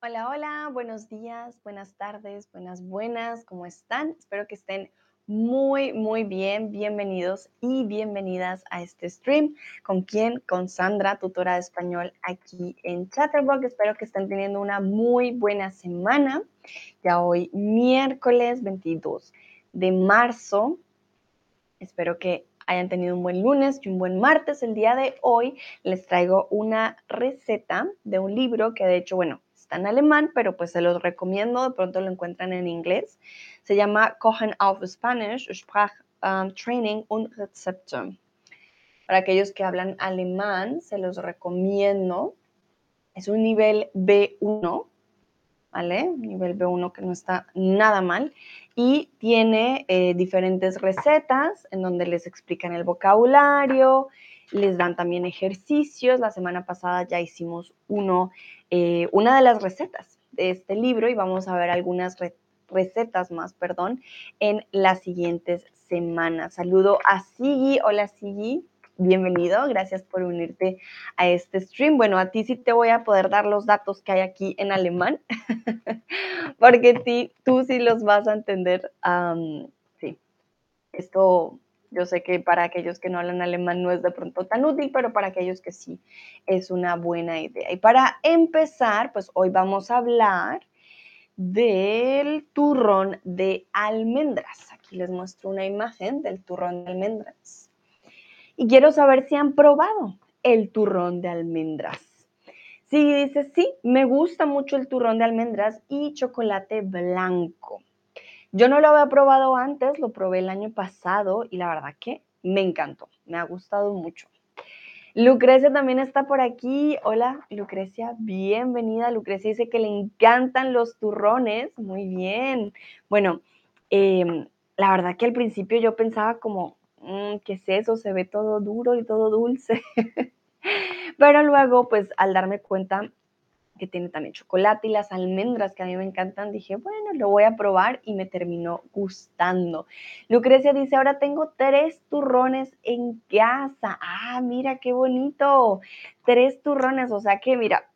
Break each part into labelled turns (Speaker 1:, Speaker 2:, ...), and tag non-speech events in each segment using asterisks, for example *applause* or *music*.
Speaker 1: Hola, hola, buenos días, buenas tardes, buenas, buenas, ¿cómo están? Espero que estén muy, muy bien. Bienvenidos y bienvenidas a este stream. ¿Con quién? Con Sandra, tutora de español aquí en Chatterbox. Espero que estén teniendo una muy buena semana. Ya hoy, miércoles 22 de marzo. Espero que hayan tenido un buen lunes y un buen martes. El día de hoy les traigo una receta de un libro que de hecho, bueno, está en alemán, pero pues se los recomiendo, de pronto lo encuentran en inglés. Se llama Kochen auf Spanish, Sprachtraining um, und Rezepte. Para aquellos que hablan alemán, se los recomiendo. Es un nivel B1, ¿vale? Nivel B1 que no está nada mal. Y tiene eh, diferentes recetas en donde les explican el vocabulario, les dan también ejercicios. La semana pasada ya hicimos uno, eh, una de las recetas de este libro y vamos a ver algunas recetas más, perdón, en las siguientes semanas. Saludo a Sigi. Hola Sigi. Bienvenido, gracias por unirte a este stream. Bueno, a ti sí te voy a poder dar los datos que hay aquí en alemán, *laughs* porque tú sí los vas a entender. sí, esto yo sé que para aquellos que no hablan alemán no es de pronto tan útil, pero para aquellos que sí es una buena idea. Y para empezar, pues hoy vamos a hablar del turrón de almendras. Aquí les muestro una imagen del turrón de almendras. Y quiero saber si han probado el turrón de almendras. Si dice sí, me gusta mucho el turrón de almendras y chocolate blanco. Yo no lo había probado antes, lo probé el año pasado y la verdad que me encantó, me ha gustado mucho. Lucrecia también está por aquí. Hola, Lucrecia, bienvenida. Lucrecia dice que le encantan los turrones. Muy bien. Bueno, em, la verdad que al principio yo pensaba como, mm, ¿qué es eso? Se ve todo duro y todo dulce. *laughs* Pero luego, pues al darme cuenta que tiene también chocolate y las almendras que a mí me encantan, dije, bueno, lo voy a probar y me terminó gustando. Lucrecia dice, ahora tengo tres turrones en casa. Ah, mira qué bonito. Tres turrones, o sea que mira,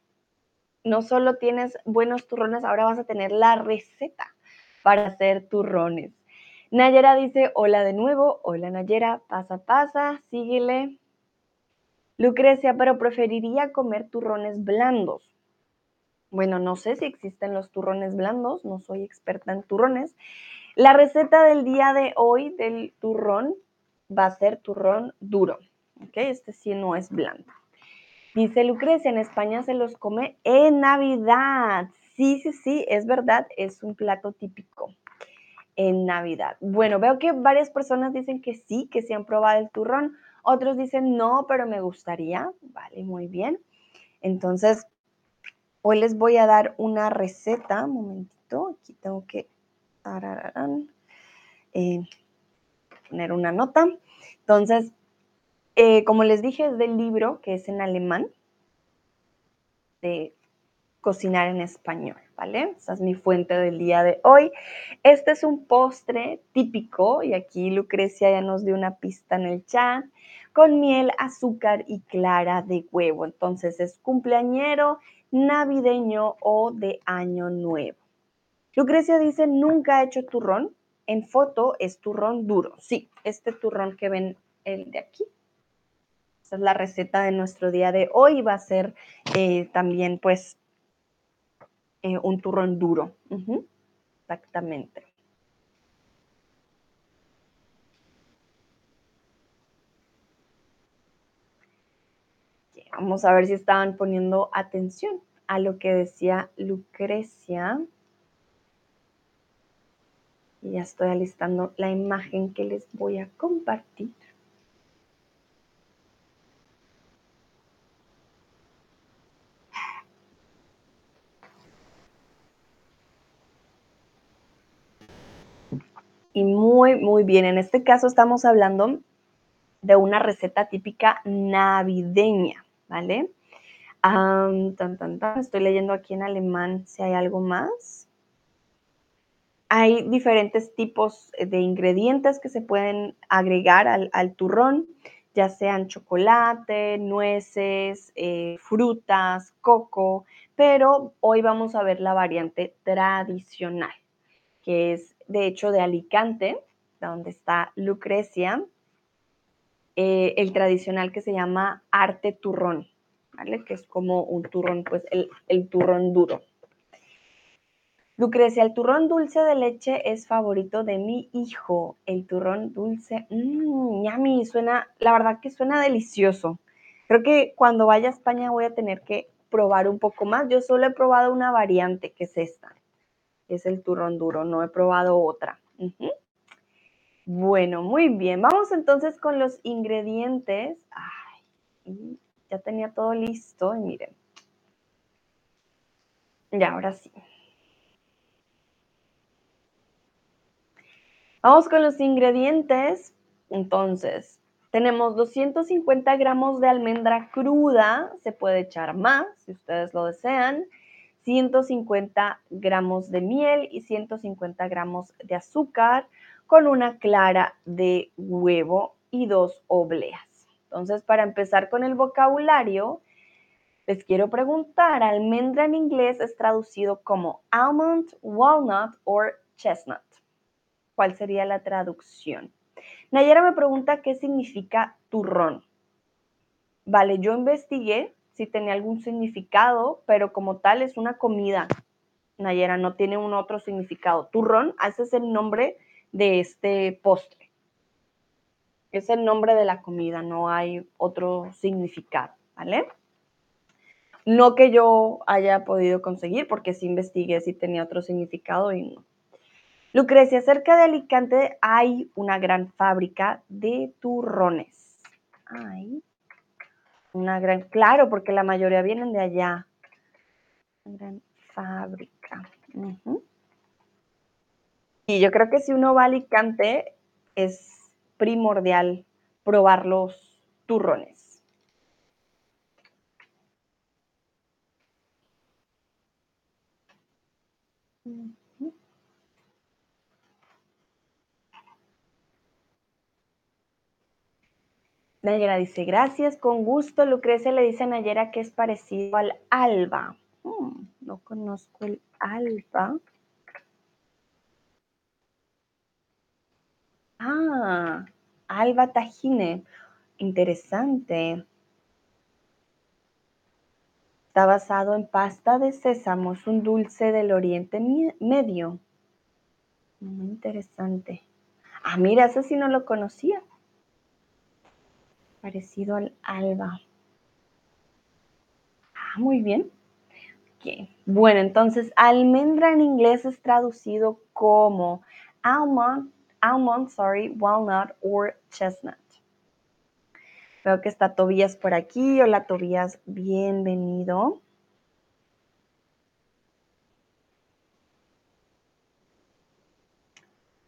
Speaker 1: no solo tienes buenos turrones, ahora vas a tener la receta para hacer turrones. Nayera dice, hola de nuevo, hola Nayera, pasa, pasa, síguele. Lucrecia, pero preferiría comer turrones blandos. Bueno, no sé si existen los turrones blandos, no soy experta en turrones. La receta del día de hoy del turrón va a ser turrón duro, ¿ok? Este sí no es blando. Dice Lucrecia, en España se los come en Navidad. Sí, sí, sí, es verdad, es un plato típico en Navidad. Bueno, veo que varias personas dicen que sí, que sí han probado el turrón. Otros dicen no, pero me gustaría. Vale, muy bien. Entonces, Hoy les voy a dar una receta, un momentito, aquí tengo que eh, poner una nota. Entonces, eh, como les dije, es del libro que es en alemán, de cocinar en español, ¿vale? Esa es mi fuente del día de hoy. Este es un postre típico, y aquí Lucrecia ya nos dio una pista en el chat, con miel, azúcar y clara de huevo. Entonces es cumpleañero navideño o de año nuevo. Lucrecia dice, nunca ha hecho turrón. En foto es turrón duro. Sí, este turrón que ven el de aquí. Esta es la receta de nuestro día de hoy. Va a ser eh, también pues eh, un turrón duro. Exactamente. Vamos a ver si estaban poniendo atención a lo que decía Lucrecia. Y ya estoy alistando la imagen que les voy a compartir. Y muy, muy bien. En este caso estamos hablando de una receta típica navideña, ¿vale? Estoy leyendo aquí en alemán si hay algo más. Hay diferentes tipos de ingredientes que se pueden agregar al, turrón, ya sean chocolate, nueces, eh, frutas, coco, pero hoy vamos a ver la variante tradicional, que es de hecho de Alicante, donde está Lucrecia, eh, el tradicional que se llama arte turrón, Que es como un turrón, pues el, el turrón duro. Lucrecia, el turrón dulce de leche es favorito de mi hijo. El turrón dulce, mmm, yummy, suena, la verdad que suena delicioso. Creo que cuando vaya a España voy a tener que probar un poco más. Yo solo he probado una variante, que es esta, es el turrón duro, no he probado otra. Bueno, muy bien. Vamos entonces con los ingredientes. Ay, ya tenía todo listo y miren. Ya, ahora sí. Vamos con los ingredientes. Entonces, tenemos 250 gramos de almendra cruda, se puede echar más si ustedes lo desean, 150 gramos de miel y 150 gramos de azúcar con una clara de huevo y dos obleas. Entonces, para empezar con el vocabulario, les quiero preguntar, almendra en inglés es traducido como almond, walnut o chestnut. ¿Cuál sería la traducción? Nayera me pregunta qué significa turrón. Vale, yo investigué si tenía algún significado, pero como tal es una comida. Nayera no tiene un otro significado. Turrón, ese es el nombre de este postre. Es el nombre de la comida, no hay otro significado, ¿vale? No que yo haya podido conseguir, porque sí investigué si tenía otro significado y no. Lucrecia, cerca de Alicante hay una gran fábrica de turrones. Hay una gran, claro, porque la mayoría vienen de allá. Una gran fábrica. Y yo creo que si uno va a Alicante es primordial probar los turrones. Nayera dice, gracias, con gusto. Lucrecia le dice a Nayera que es parecido al alba. Hmm, no conozco el alba. Ah, alba tajine. Interesante. Está basado en pasta de sésamo, es un dulce del Oriente Medio. Muy interesante. Ah, mira, eso sí no lo conocía parecido al alba. Ah, muy bien. Bueno, entonces almendra en inglés es traducido como almond, almond, sorry, walnut or chestnut. Veo que está Tobías por aquí. Hola Tobías, bienvenido.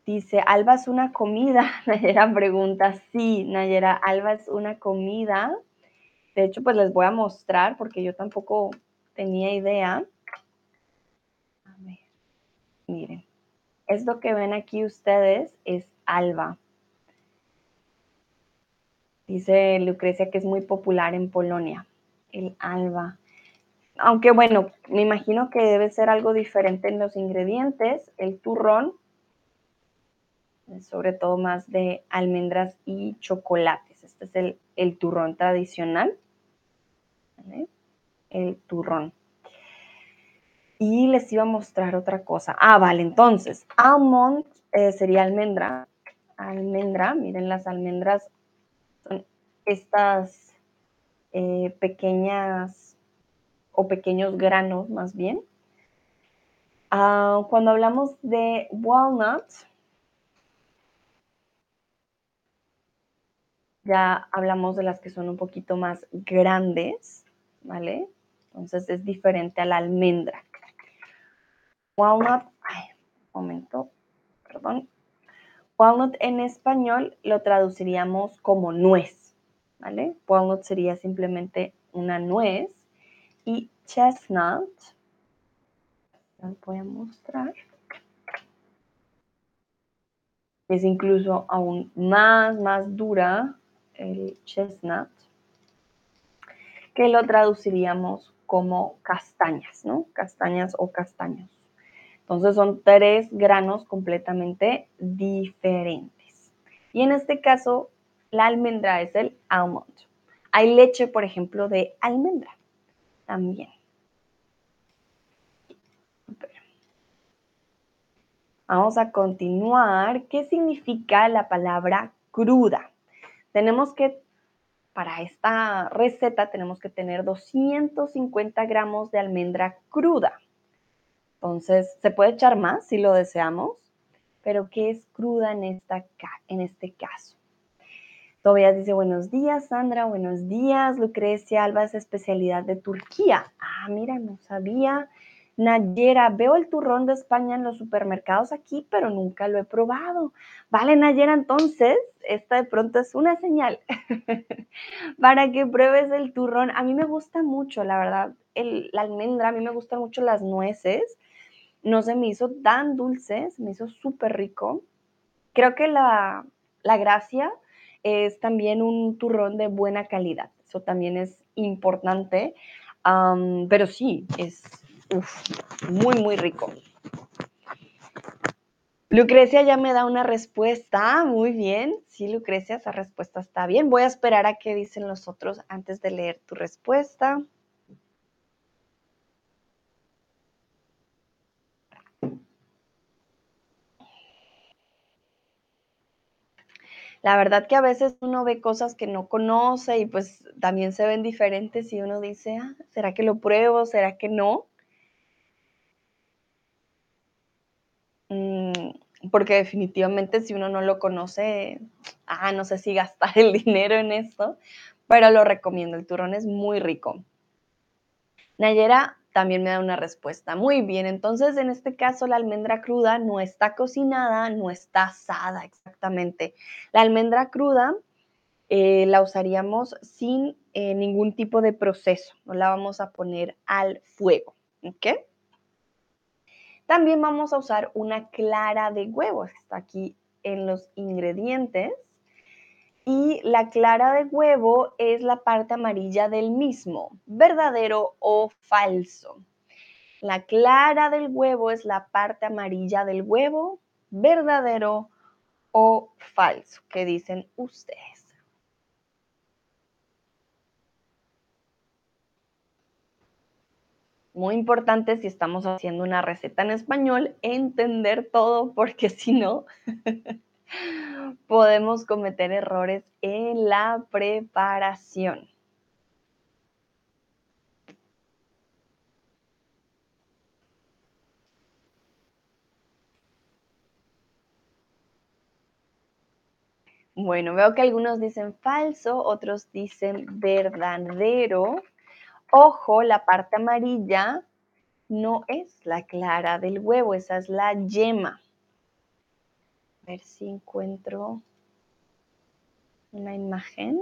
Speaker 1: Dice, Alba es una comida. *laughs* Nayera pregunta, sí, Nayera, Alba es una comida. De hecho, pues les voy a mostrar porque yo tampoco tenía idea. A ver, miren. Esto que ven aquí ustedes es alba. Dice Lucrecia que es muy popular en Polonia, el alba. Aunque bueno, me imagino que debe ser algo diferente en los ingredientes. El turrón sobre todo más de almendras y chocolates. Este es el, turrón tradicional. El turrón. Y les iba a mostrar otra cosa. Ah, vale, entonces, almond eh, sería almendra. Almendra, miren las almendras, son estas eh, pequeñas o pequeños granos más bien. Ah, cuando hablamos de walnuts, ya hablamos de las que son un poquito más grandes, ¿vale? Entonces es diferente a la almendra. Walnut, ay, momento, perdón. Walnut en español lo traduciríamos como nuez, ¿vale? Walnut sería simplemente una nuez y chestnut, les voy a mostrar, es incluso aún más, más dura el chestnut, que lo traduciríamos como castañas, ¿no? Castañas o castaños. Entonces son tres granos completamente diferentes. Y en este caso, la almendra es el almond. Hay leche, por ejemplo, de almendra también. Vamos a continuar. ¿Qué significa la palabra cruda? Tenemos que, para esta receta, tenemos que tener 250 gramos de almendra cruda. Entonces, se puede echar más si lo deseamos, pero ¿qué es cruda en, este caso? Tobias dice, buenos días, Sandra, buenos días. Lucrecia Alba es especialidad de Turquía. Ah, mira, no sabía. Nayera, veo el turrón de España en los supermercados aquí, pero nunca lo he probado. Vale, Nayera, entonces, esta de pronto es una señal *laughs* para que pruebes el turrón. A mí me gusta mucho, la verdad, la almendra, a mí me gustan mucho las nueces. No se me hizo tan dulce, se me hizo súper rico. Creo que la, gracia es también un turrón de buena calidad. Eso también es importante. pero sí, es, muy, muy rico. Lucrecia ya me da una respuesta. Muy bien. Sí, Lucrecia, esa respuesta está bien. Voy a esperar a qué dicen los otros antes de leer tu respuesta. La verdad que a veces uno ve cosas que no conoce y pues también se ven diferentes y uno dice, ah, ¿será que lo pruebo? ¿Será que no? Mm, porque definitivamente si uno no lo conoce, ah, no sé si gastar el *laughs* dinero en esto, pero lo recomiendo, el turrón es muy rico. Nayera también me da una respuesta. Muy bien, entonces en este caso la almendra cruda no está cocinada, no está asada exactamente. La almendra cruda eh, la usaríamos sin eh, ningún tipo de proceso, no la vamos a poner al fuego. También vamos a usar una clara de huevo, está aquí en los ingredientes. Y la clara de huevo es la parte amarilla del mismo, verdadero o falso. La clara del huevo es la parte amarilla del huevo, verdadero o falso. ¿Qué dicen ustedes? muy importante si estamos haciendo una receta en español, entender todo, porque si no, *laughs* podemos cometer errores en la preparación. Bueno, veo que algunos dicen falso, otros dicen verdadero. Ojo, la parte amarilla no es la clara del huevo, esa es la yema. A ver si encuentro una imagen.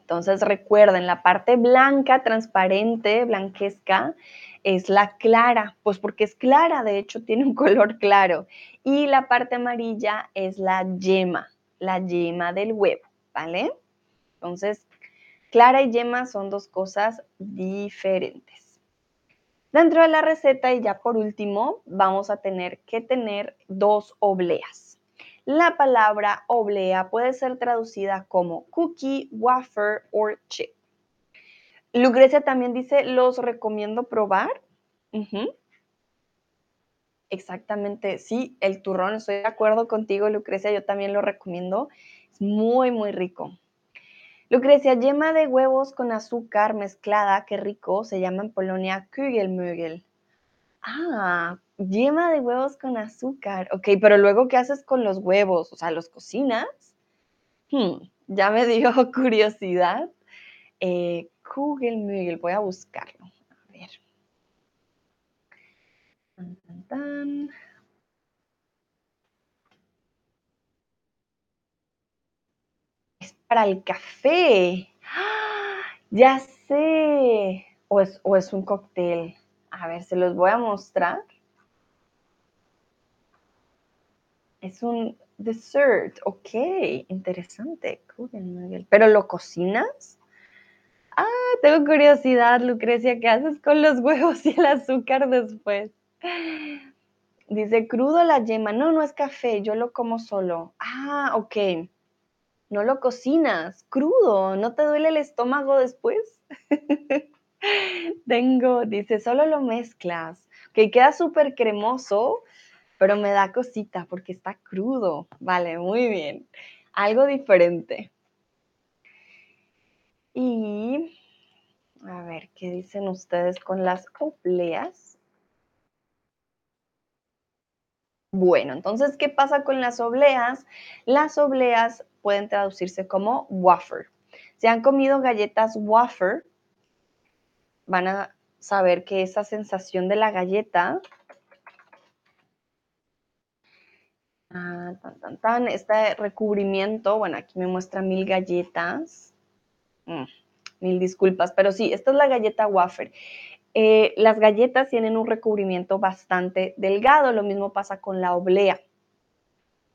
Speaker 1: Entonces recuerden, la parte blanca, transparente, blanquesca, es la clara, pues porque es clara, de hecho tiene un *laughs* color claro. Y la parte amarilla es la yema, la yema del huevo, ¿vale? Entonces, clara y yema son dos cosas diferentes. Dentro de la receta, y ya por último, vamos a tener que tener dos obleas. La palabra oblea puede ser traducida como cookie, wafer o chip. Lucrecia también dice, los recomiendo probar. Exactamente, sí, el turrón, estoy de acuerdo contigo, Lucrecia, yo también lo recomiendo. Es muy, muy rico. Lucrecia, yema de huevos con azúcar mezclada, qué rico, se llama en Polonia Kugelmögel. Ah, yema de huevos con azúcar. Ok, pero luego, ¿qué haces con los huevos? O sea, ¿los cocinas? Hmm, ya me *laughs* dio curiosidad. Eh, Kugelmögel, voy a buscarlo. A ver. Tan, tan, tan. Para el café. *gasps* Ya sé. O es, o es un cóctel. A ver, se los voy a mostrar. Es un, dessert. Ok, interesante. ¿Pero lo cocinas? Ah, tengo curiosidad, Lucrecia, ¿qué haces con los huevos y el azúcar después? Dice, crudo la yema. No, no es café, yo lo como solo. Ah, ok. No lo cocinas, crudo. ¿No te duele el estómago después? *laughs* Tengo, dice, solo lo mezclas. Que queda súper cremoso, pero me da cosita porque está crudo. Vale, muy bien. Algo diferente. Y a ver, ¿qué dicen ustedes con las obleas? Bueno, entonces, ¿qué pasa con las obleas? Las obleas pueden traducirse como wafer. Si han comido galletas wafer, van a saber que esa sensación de la galleta, ah, tan, tan, tan, este recubrimiento, bueno, aquí me muestra mil galletas. Mm, mil disculpas, pero sí, esta es la galleta wafer. Eh, las galletas tienen un recubrimiento bastante delgado, lo mismo pasa con la oblea.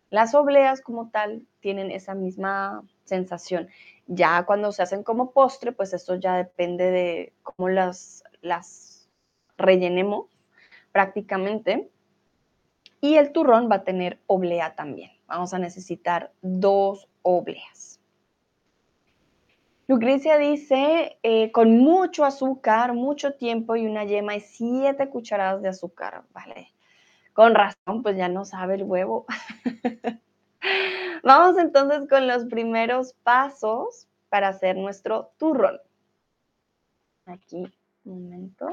Speaker 1: Las obleas como tal tienen esa misma sensación. Ya cuando se hacen como postre, pues esto ya depende de cómo las, las rellenemos prácticamente. Y el turrón va a tener oblea también. Vamos a necesitar dos obleas. Lucrecia dice, eh, con mucho azúcar, mucho tiempo y una yema y siete cucharadas de azúcar. Vale, con razón, pues ya no sabe el huevo. *laughs* Vamos entonces con los primeros pasos para hacer nuestro turrón. Aquí, un momento.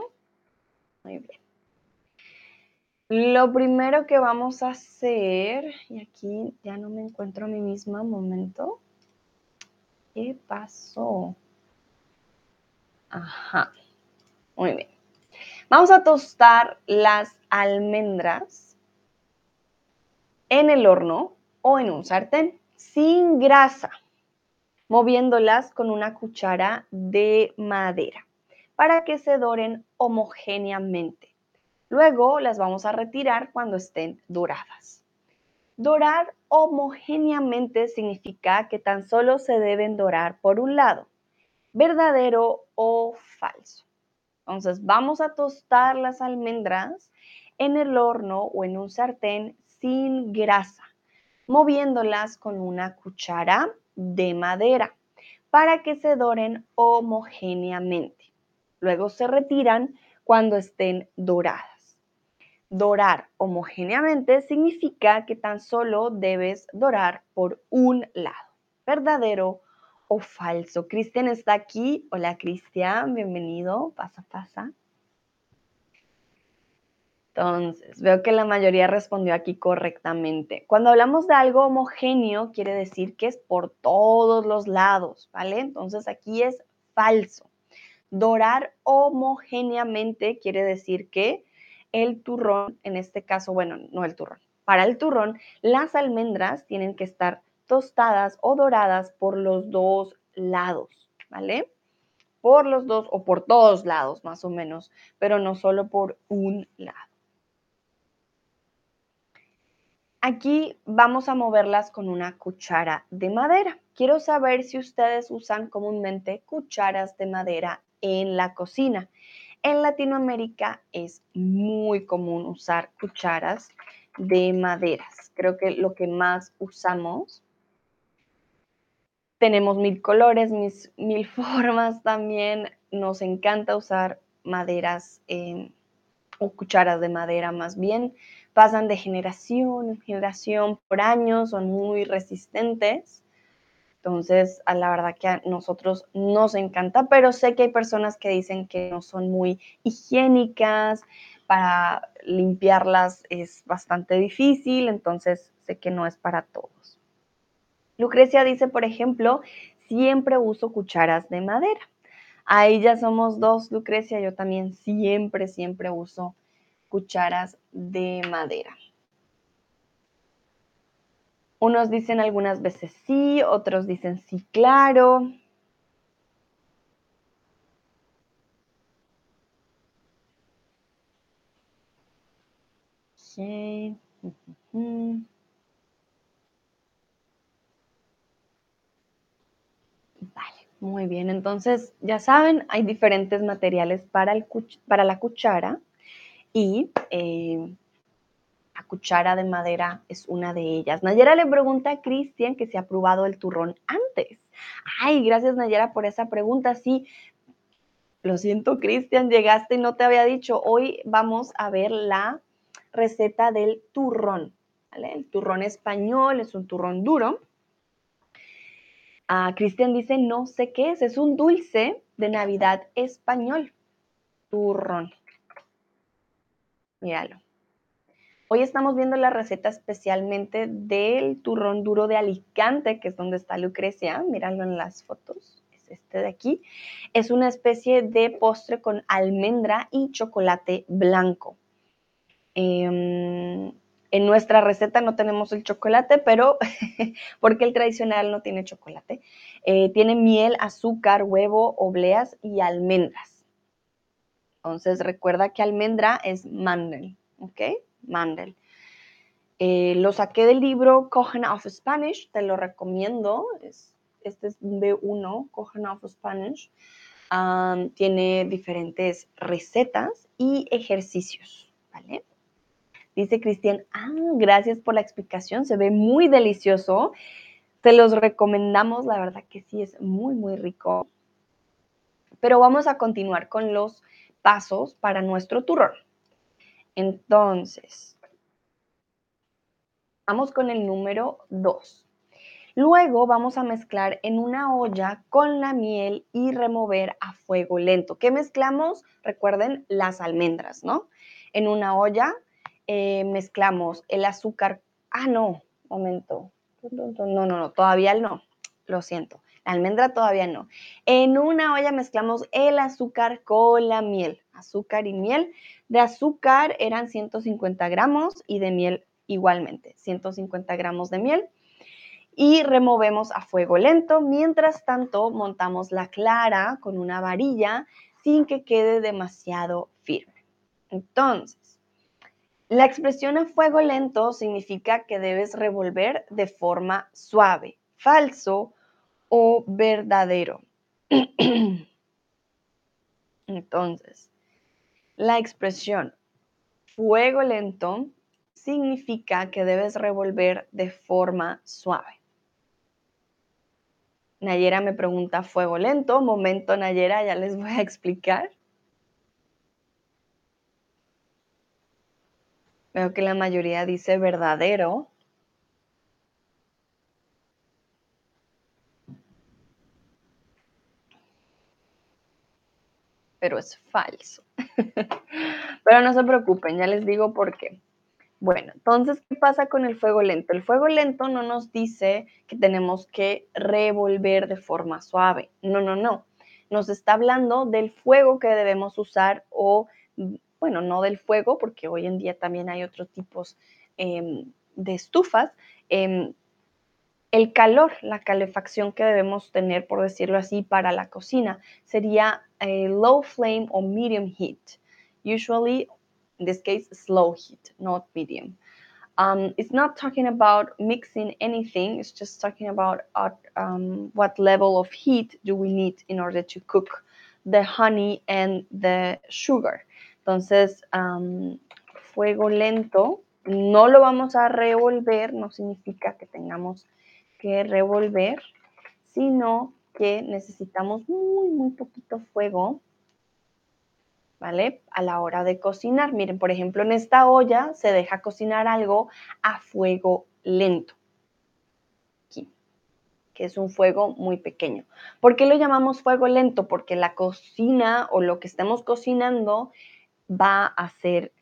Speaker 1: Muy bien. Lo primero que vamos a hacer, y aquí ya no me encuentro a mí misma, un momento. ¿Qué pasó? Ajá. Muy bien. Vamos a tostar las almendras en el horno o en un sartén sin grasa, moviéndolas con una cuchara de madera para que se doren homogéneamente. Luego las vamos a retirar cuando estén doradas. Dorar homogéneamente significa que tan solo se deben dorar por un lado, verdadero o falso. Entonces vamos a tostar las almendras en el horno o en un sartén sin grasa, moviéndolas con una cuchara de madera para que se doren homogéneamente. Luego se retiran cuando estén doradas. Dorar homogéneamente significa que tan solo debes dorar por un lado, verdadero o falso. Cristian está aquí. Hola Cristian, bienvenido. Pasa, pasa. Entonces, veo que la mayoría respondió aquí correctamente. Cuando hablamos de algo homogéneo, quiere decir que es por todos los lados, ¿vale? Entonces aquí es falso. Dorar homogéneamente quiere decir que el turrón, en este caso, bueno, no el turrón, para el turrón, las almendras tienen que estar tostadas o doradas por los dos lados, ¿vale? Por los dos o por todos lados, más o menos, pero no solo por un lado. Aquí vamos a moverlas con una cuchara de madera. Quiero saber si ustedes usan comúnmente cucharas de madera en la cocina. En Latinoamérica es muy común usar cucharas de maderas. Creo que lo que más usamos. Tenemos mil colores, mil *laughs* formas también. Nos encanta usar maderas em, o cucharas de madera más bien. Pasan de generación en generación por años, son muy resistentes. Entonces, a la verdad que a nosotros nos encanta, pero sé que hay personas que dicen que no son muy higiénicas, para limpiarlas es bastante difícil, entonces sé que no es para todos. Lucrecia dice, por ejemplo, siempre uso cucharas de madera. Ahí ya somos dos, Lucrecia, yo también siempre, siempre uso cucharas de madera. Unos dicen algunas veces sí, otros dicen sí, claro. Vale, muy bien. Entonces, ya saben, hay diferentes materiales para, el, para la cuchara y eh, cuchara de madera es una de ellas. Nayera le pregunta a Cristian que se ha probado el turrón antes. Ay, gracias Nayera por esa pregunta. Sí, lo siento Cristian, llegaste y no te había dicho. Hoy vamos a ver la receta del turrón. El turrón español es un turrón duro. Ah, Cristian dice, no sé qué es, es un dulce de Navidad español. Turrón. Míralo. Hoy estamos viendo la receta especialmente del turrón duro de Alicante, que es donde está Lucrecia. Míralo en las fotos. Es este de aquí. Es una especie de postre con almendra y chocolate blanco. Em, en nuestra receta no tenemos el chocolate, pero *laughs* porque el tradicional no tiene chocolate. Eh, tiene miel, azúcar, huevo, obleas y almendras. Entonces recuerda que almendra es mandel, ¿ok? Mandel. Eh, lo saqué del libro Kochen of Spanish, te lo recomiendo. este es B1, Kochen of Spanish. tiene diferentes recetas y ejercicios, ¿vale? Dice Cristian, ah, gracias por la explicación, se ve muy delicioso. Te los recomendamos, la verdad que sí, es muy, muy rico. Pero vamos a continuar con los pasos para nuestro turrón. Entonces, vamos con el número 2. Luego vamos a mezclar en una olla con la miel y remover a fuego lento. ¿Qué mezclamos? Recuerden las almendras, ¿no? En una olla eh, mezclamos el azúcar. Ah, no, momento. No, no, no, todavía no. Lo siento. La almendra todavía no. En una olla mezclamos el azúcar con la miel. Azúcar y miel. De azúcar eran 150 gramos y de miel igualmente. 150 gramos de miel. Y removemos a fuego lento. Mientras tanto, montamos la clara con una varilla sin que quede demasiado firme. Entonces, la expresión a fuego lento significa que debes revolver de forma suave, falso o verdadero. *clears throat* Entonces, la expresión fuego lento significa que debes revolver de forma suave. Nayera me pregunta fuego lento. Momento, Nayera, ya les voy a explicar. Veo que la mayoría dice verdadero. Pero es falso. *laughs* Pero no se preocupen, ya les digo por qué. Bueno, entonces, ¿qué pasa con el fuego lento? El fuego lento no nos dice que tenemos que revolver de forma suave. No, no, no. Nos está hablando del fuego que debemos usar o bueno, no del fuego, porque hoy en día también hay otros tipos em, de estufas, em, el calor, la calefacción que debemos tener, por decirlo así, para la cocina sería a low flame o medium heat. Usually, in this case, slow heat, not medium. Um, it's not talking about mixing anything, it's just talking about um, what level of heat do we need in order to cook the honey and the sugar. Entonces, fuego lento, no lo vamos a revolver, no significa que tengamos que revolver, sino que necesitamos muy, muy poquito fuego, ¿vale? A la hora de cocinar. Miren, por ejemplo, en esta olla se deja cocinar algo a fuego lento. Aquí, que es un fuego muy pequeño. ¿Por qué lo llamamos fuego lento? Porque la cocina o lo que estemos cocinando va a ser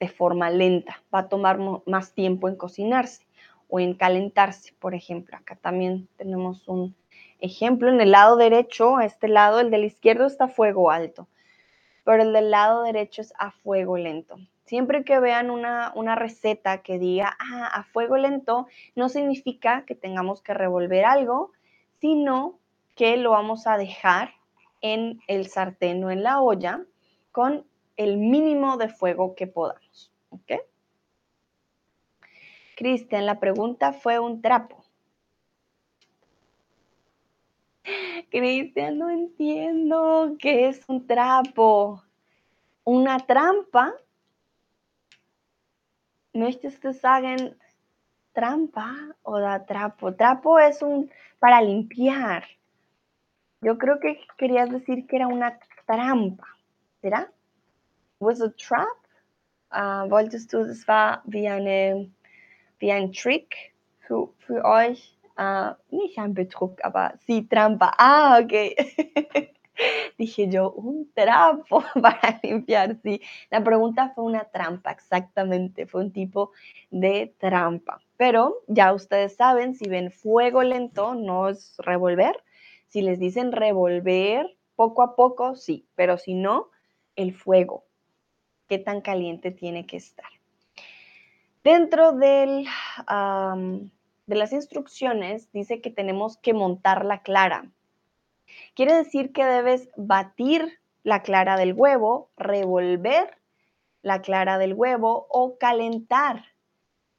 Speaker 1: de forma lenta, va a tomar más tiempo en cocinarse o en calentarse, por ejemplo. Acá también tenemos un ejemplo. En el lado derecho, este lado, el del izquierdo está a fuego alto, pero el del lado derecho es a fuego lento. Siempre que vean una, una receta que diga ah, a fuego lento, no significa que tengamos que revolver algo, sino que lo vamos a dejar en el sartén o en la olla con el mínimo de fuego que podamos. ¿Ok? Cristian, la pregunta fue un trapo. *laughs* Cristian, no entiendo qué es un trapo. Una trampa. ¿Möchtest du sagen trampa o da trapo? Trapo es un para limpiar. Yo creo que querías decir que era una trampa. ¿Será? Was a trap? Uh, wolltest du, eine, wie ein Trick für, für euch? Uh, nicht ein Betrug, aber sí, trampa. Ah, ok. *laughs* Dije yo, un trapo *laughs* para limpiar, sí. La pregunta fue una trampa, exactamente, fue un tipo de trampa. Pero ya ustedes saben, si ven fuego lento, no es revolver. Si les dicen revolver poco a poco, sí, pero si no, el fuego. ¿Qué tan caliente tiene que estar? Dentro de las instrucciones dice que tenemos que montar la clara. Quiere decir que debes batir la clara del huevo, revolver la clara del huevo o calentar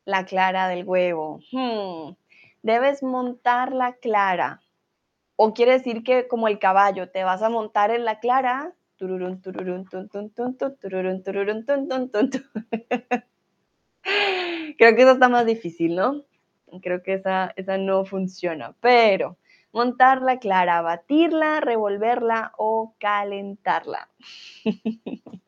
Speaker 1: la clara del huevo. Hmm. Debes montar la clara. O quiere decir que como el caballo, te vas a montar en la clara. Creo que eso está más difícil, ¿no? Creo que esa, esa no funciona. Pero montarla clara, batirla, revolverla o calentarla. *laughs*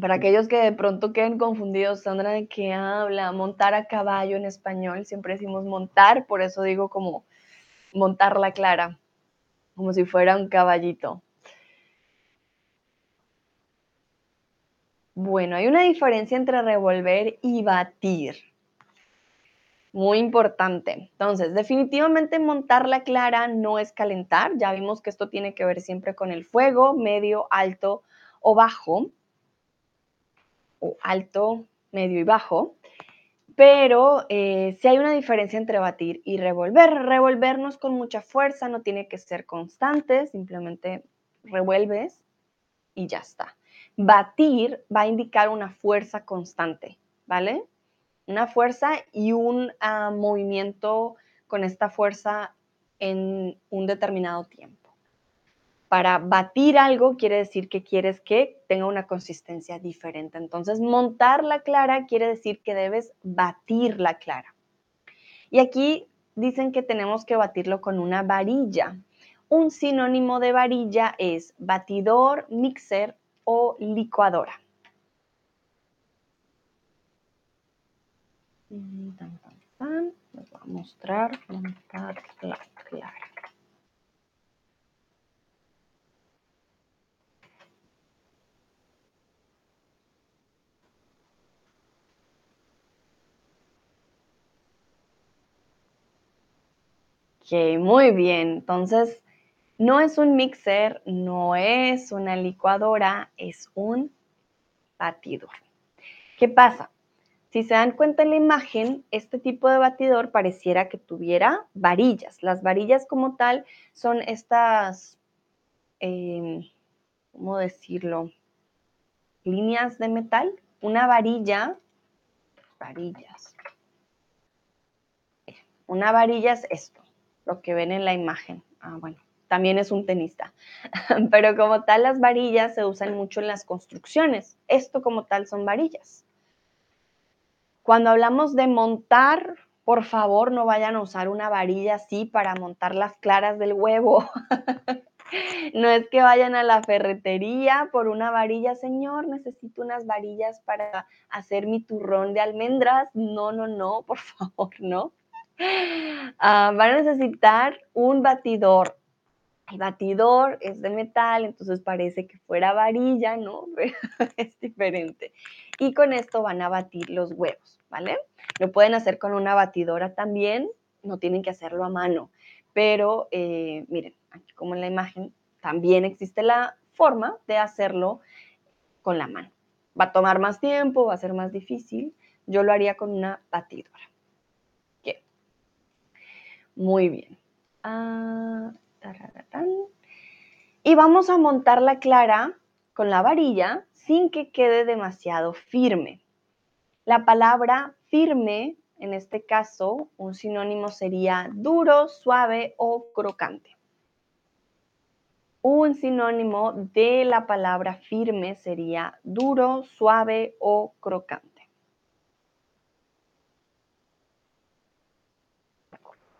Speaker 1: Para aquellos que de pronto queden confundidos, Sandra, ¿de qué habla? Montar a caballo en español, siempre decimos montar, por eso digo como montarla clara, como si fuera un caballito. Bueno, hay una diferencia entre revolver y batir. Muy importante. Entonces, definitivamente montar la clara no es calentar. Ya vimos que esto tiene que ver siempre con el fuego, medio, alto o bajo. O alto, medio y bajo. Pero eh, si hay una diferencia entre batir y revolver. Revolvernos con mucha fuerza no tiene que ser constante, simplemente revuelves y ya está. Batir va a indicar una fuerza constante, ¿vale? una fuerza y un ah, movimiento con esta fuerza en un determinado tiempo. Para batir algo quiere decir que quieres que tenga una consistencia diferente. Entonces, montar la clara quiere decir que debes batir la clara. Y aquí dicen que tenemos que batirlo con una varilla. Un sinónimo de varilla es batidor, mixer o licuadora. Les voy a mostrar, la clara. Ok, muy bien. Entonces, no es un mixer, no es una licuadora, es un batidor. ¿Qué pasa? Si se dan cuenta en la imagen, este tipo de batidor pareciera que tuviera varillas. Las varillas como tal son estas, em, ¿cómo decirlo? Líneas de metal. Una varilla, varillas. Una varilla es esto, lo que ven en la imagen. Ah, bueno, también es un tenista. *laughs* Pero como tal, las varillas se usan mucho en las construcciones. Esto como tal son varillas. Cuando hablamos de montar, por favor, no vayan a usar una varilla así para montar las claras del huevo. *laughs* no es que vayan a la ferretería por una varilla, señor, necesito unas varillas para hacer mi turrón de almendras. No, no, no, por *laughs* favor, no. Ah, van a necesitar un batidor. El batidor es de metal, entonces parece que fuera varilla, ¿no? *laughs* es diferente. Y con esto van a batir los huevos. ¿vale? Lo pueden hacer con una batidora también, no tienen que hacerlo a mano, pero eh, miren, aquí como en la imagen, también existe la forma de hacerlo con la mano. Va a tomar más tiempo, va a ser más difícil. Yo lo haría con una batidora. Muy bien. Ah, y vamos a montar la clara con la varilla sin que quede demasiado firme. La palabra firme en este caso, un sinónimo sería duro, suave o crocante. Un sinónimo de la palabra firme sería duro, suave o crocante.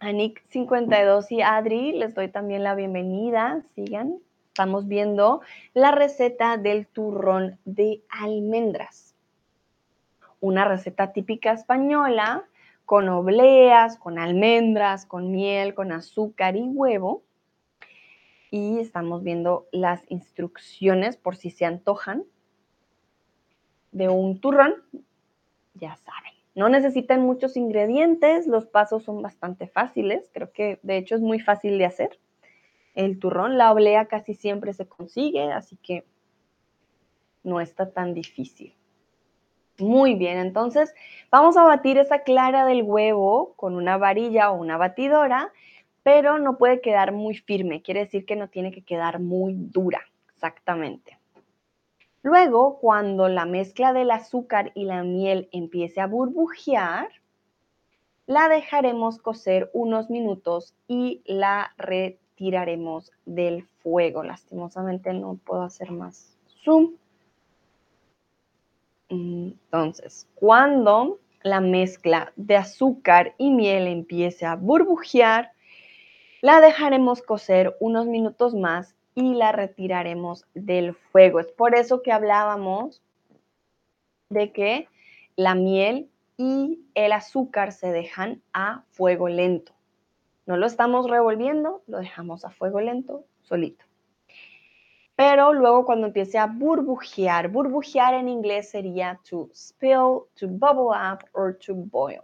Speaker 1: Anik 52 y Adri, les doy también la bienvenida. Sigan. Estamos viendo la receta del turrón de almendras. Una receta típica española con obleas, con almendras, con miel, con azúcar y huevo. Y estamos viendo las instrucciones por si se antojan de un turrón. Ya saben. No necesitan muchos ingredientes, los pasos son bastante fáciles, creo que de hecho es muy fácil de hacer. El turrón, la oblea casi siempre se consigue, así que no está tan difícil. Muy bien, entonces vamos a batir esa clara del huevo con una varilla o una batidora, pero no puede quedar muy firme, quiere decir que no tiene que quedar muy dura, exactamente. Luego, cuando la mezcla del azúcar y la miel empiece a burbujear, la dejaremos cocer unos minutos y la retiraremos del fuego. Lastimosamente no puedo hacer más zoom. Entonces, cuando la mezcla de azúcar y miel empiece a burbujear, la dejaremos cocer unos minutos más y la retiraremos del fuego. Es por eso que hablábamos de que la miel y el azúcar se dejan a fuego lento. No lo estamos revolviendo, lo dejamos a fuego lento, solito. Pero luego cuando empiece a burbujear, burbujear en inglés sería to spill, to bubble up or to boil.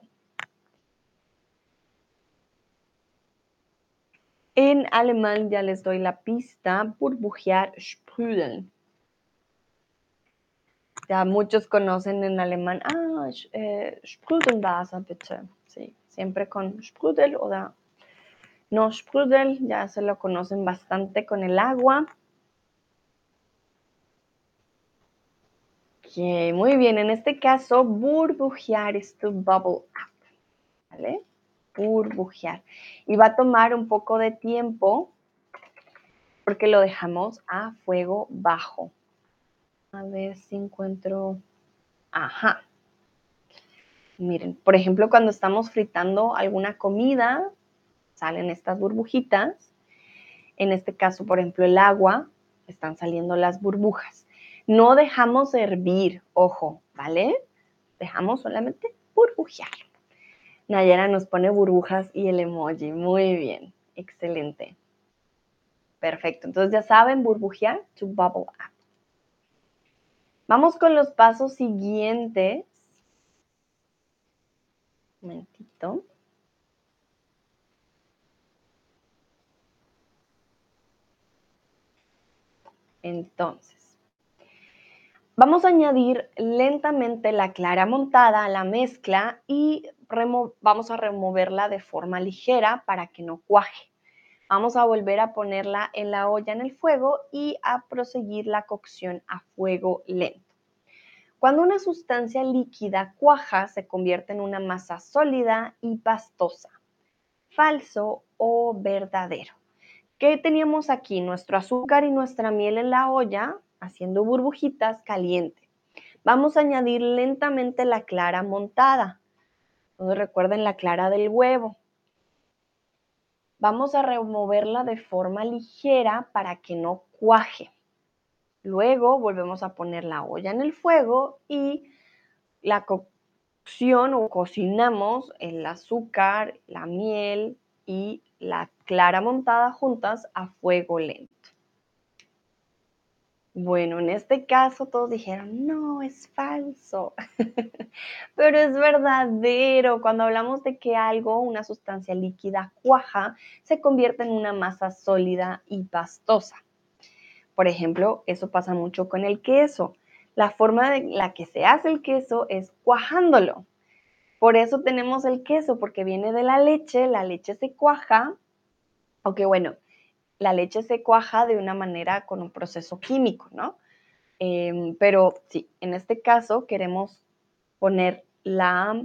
Speaker 1: En alemán ya les doy la pista, burbujear, sprudeln. Ya muchos conocen en alemán, ah, eh, Sprudelwasser bitte. Sí, siempre con Sprudel o no Sprudel, ya se lo conocen bastante con el agua. muy bien, en este caso, burbujear es to bubble up. ¿Vale? Burbujear. Y va a tomar un poco de tiempo porque lo dejamos a fuego bajo. A ver si encuentro... Ajá. Miren, por ejemplo, cuando estamos fritando alguna comida, salen estas burbujitas. En este caso, por ejemplo, el agua, están saliendo las burbujas. No dejamos hervir, ojo, ¿vale? Dejamos solamente burbujear. Nayara nos pone burbujas y el emoji. Muy bien, excelente. Perfecto, entonces ya saben, burbujear to bubble up. Vamos con los pasos siguientes. Un momentito. Entonces, Vamos a añadir lentamente la clara montada a la mezcla y vamos a removerla de forma ligera para que no cuaje. Vamos a volver a ponerla en la olla en el fuego y a proseguir la cocción a fuego lento. Cuando una sustancia líquida cuaja, se convierte en una masa sólida y pastosa. Falso o verdadero. ¿Qué teníamos aquí? Nuestro azúcar y nuestra miel en la olla haciendo burbujitas caliente. Vamos a añadir lentamente la clara montada. Entonces recuerden la clara del huevo. Vamos a removerla de forma ligera para que no cuaje. Luego volvemos a poner la olla en el fuego y la cocción o cocinamos el azúcar, la miel y la clara montada juntas a fuego lento. Bueno, en este caso todos dijeron, no, es falso, *laughs* pero es verdadero. Cuando hablamos de que algo, una sustancia líquida cuaja, se convierte en una masa sólida y pastosa. Por ejemplo, eso pasa mucho con el queso. La forma de la que se hace el queso es cuajándolo. Por eso tenemos el queso, porque viene de la leche, la leche se cuaja. Ok, bueno, la leche se cuaja de una manera con un proceso químico, ¿no? Em, pero sí, en este caso queremos poner la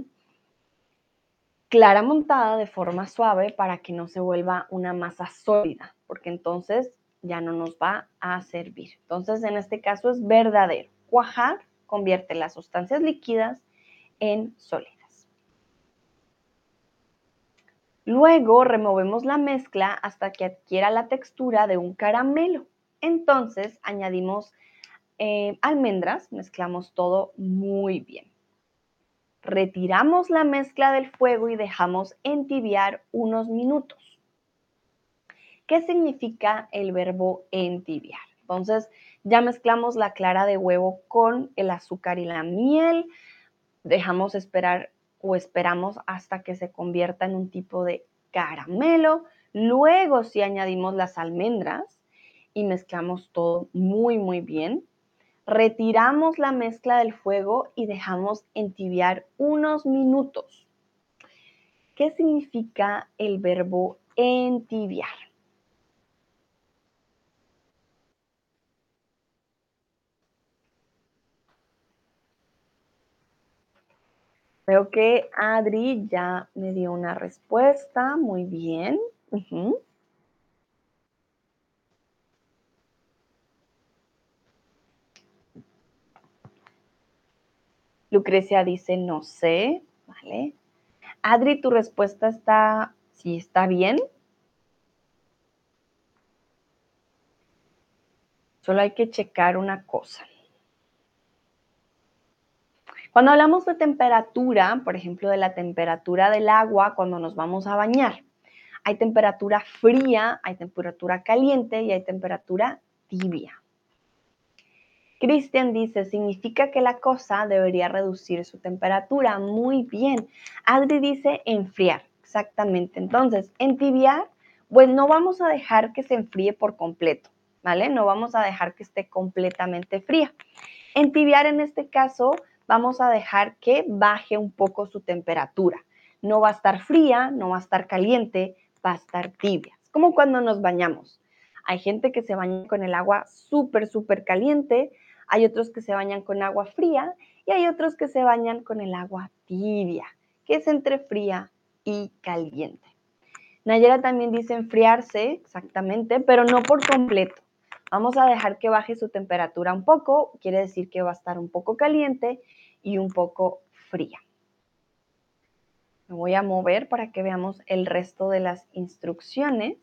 Speaker 1: clara montada de forma suave para que no se vuelva una masa sólida, porque entonces ya no nos va a servir. Entonces, en este caso es verdadero. Cuajar convierte las sustancias líquidas en sólidas. Luego removemos la mezcla hasta que adquiera la textura de un caramelo. Entonces añadimos eh, almendras, mezclamos todo muy bien. Retiramos la mezcla del fuego y dejamos entibiar unos minutos. ¿Qué significa el verbo entibiar? Entonces, ya mezclamos la clara de huevo con el azúcar y la miel. Dejamos esperar o esperamos hasta que se convierta en un tipo de caramelo. Luego si añadimos las almendras y mezclamos todo muy, muy bien. Retiramos la mezcla del fuego y dejamos entibiar unos minutos. ¿Qué significa el verbo entibiar? Veo que Adri ya me dio una respuesta. Muy bien. Lucrecia dice, no sé, ¿vale? Adri, tu respuesta está, sí, está bien. Solo hay que checar una cosa. Cuando hablamos de temperatura, por ejemplo, de la temperatura del agua cuando nos vamos a bañar, hay temperatura fría, hay temperatura caliente y hay temperatura tibia. Cristian dice, significa que la cosa debería reducir su temperatura. Muy bien. Adri dice enfriar. Exactamente. Entonces, entibiar, pues no vamos a dejar que se enfríe por completo, ¿vale? No vamos a dejar que esté completamente fría. Entibiar en este caso, vamos a dejar que baje un poco su temperatura. No va a estar fría, no va a estar caliente, va a estar tibia. Es como cuando nos bañamos. Hay gente que se baña con el agua súper, súper caliente, hay otros que se bañan con agua fría y hay otros que se bañan con el agua tibia, que es entre fría y caliente. Nayera también dice enfriarse, exactamente, pero no por completo. Vamos a dejar que baje su temperatura un poco, quiere decir que va a estar un poco caliente y un poco fría. Me voy a mover para que veamos el resto de las instrucciones.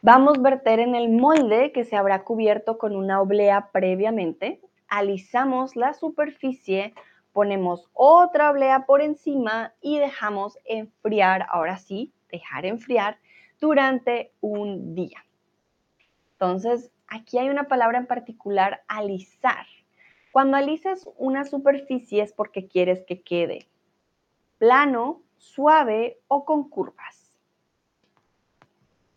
Speaker 1: Vamos a verter en el molde que se habrá cubierto con una oblea previamente. Alisamos la superficie, ponemos otra oblea por encima y dejamos enfriar, ahora sí, dejar enfriar durante un día. Entonces, aquí hay una palabra en particular, alisar. Cuando alisas una superficie es porque quieres que quede plano, suave o con curvas.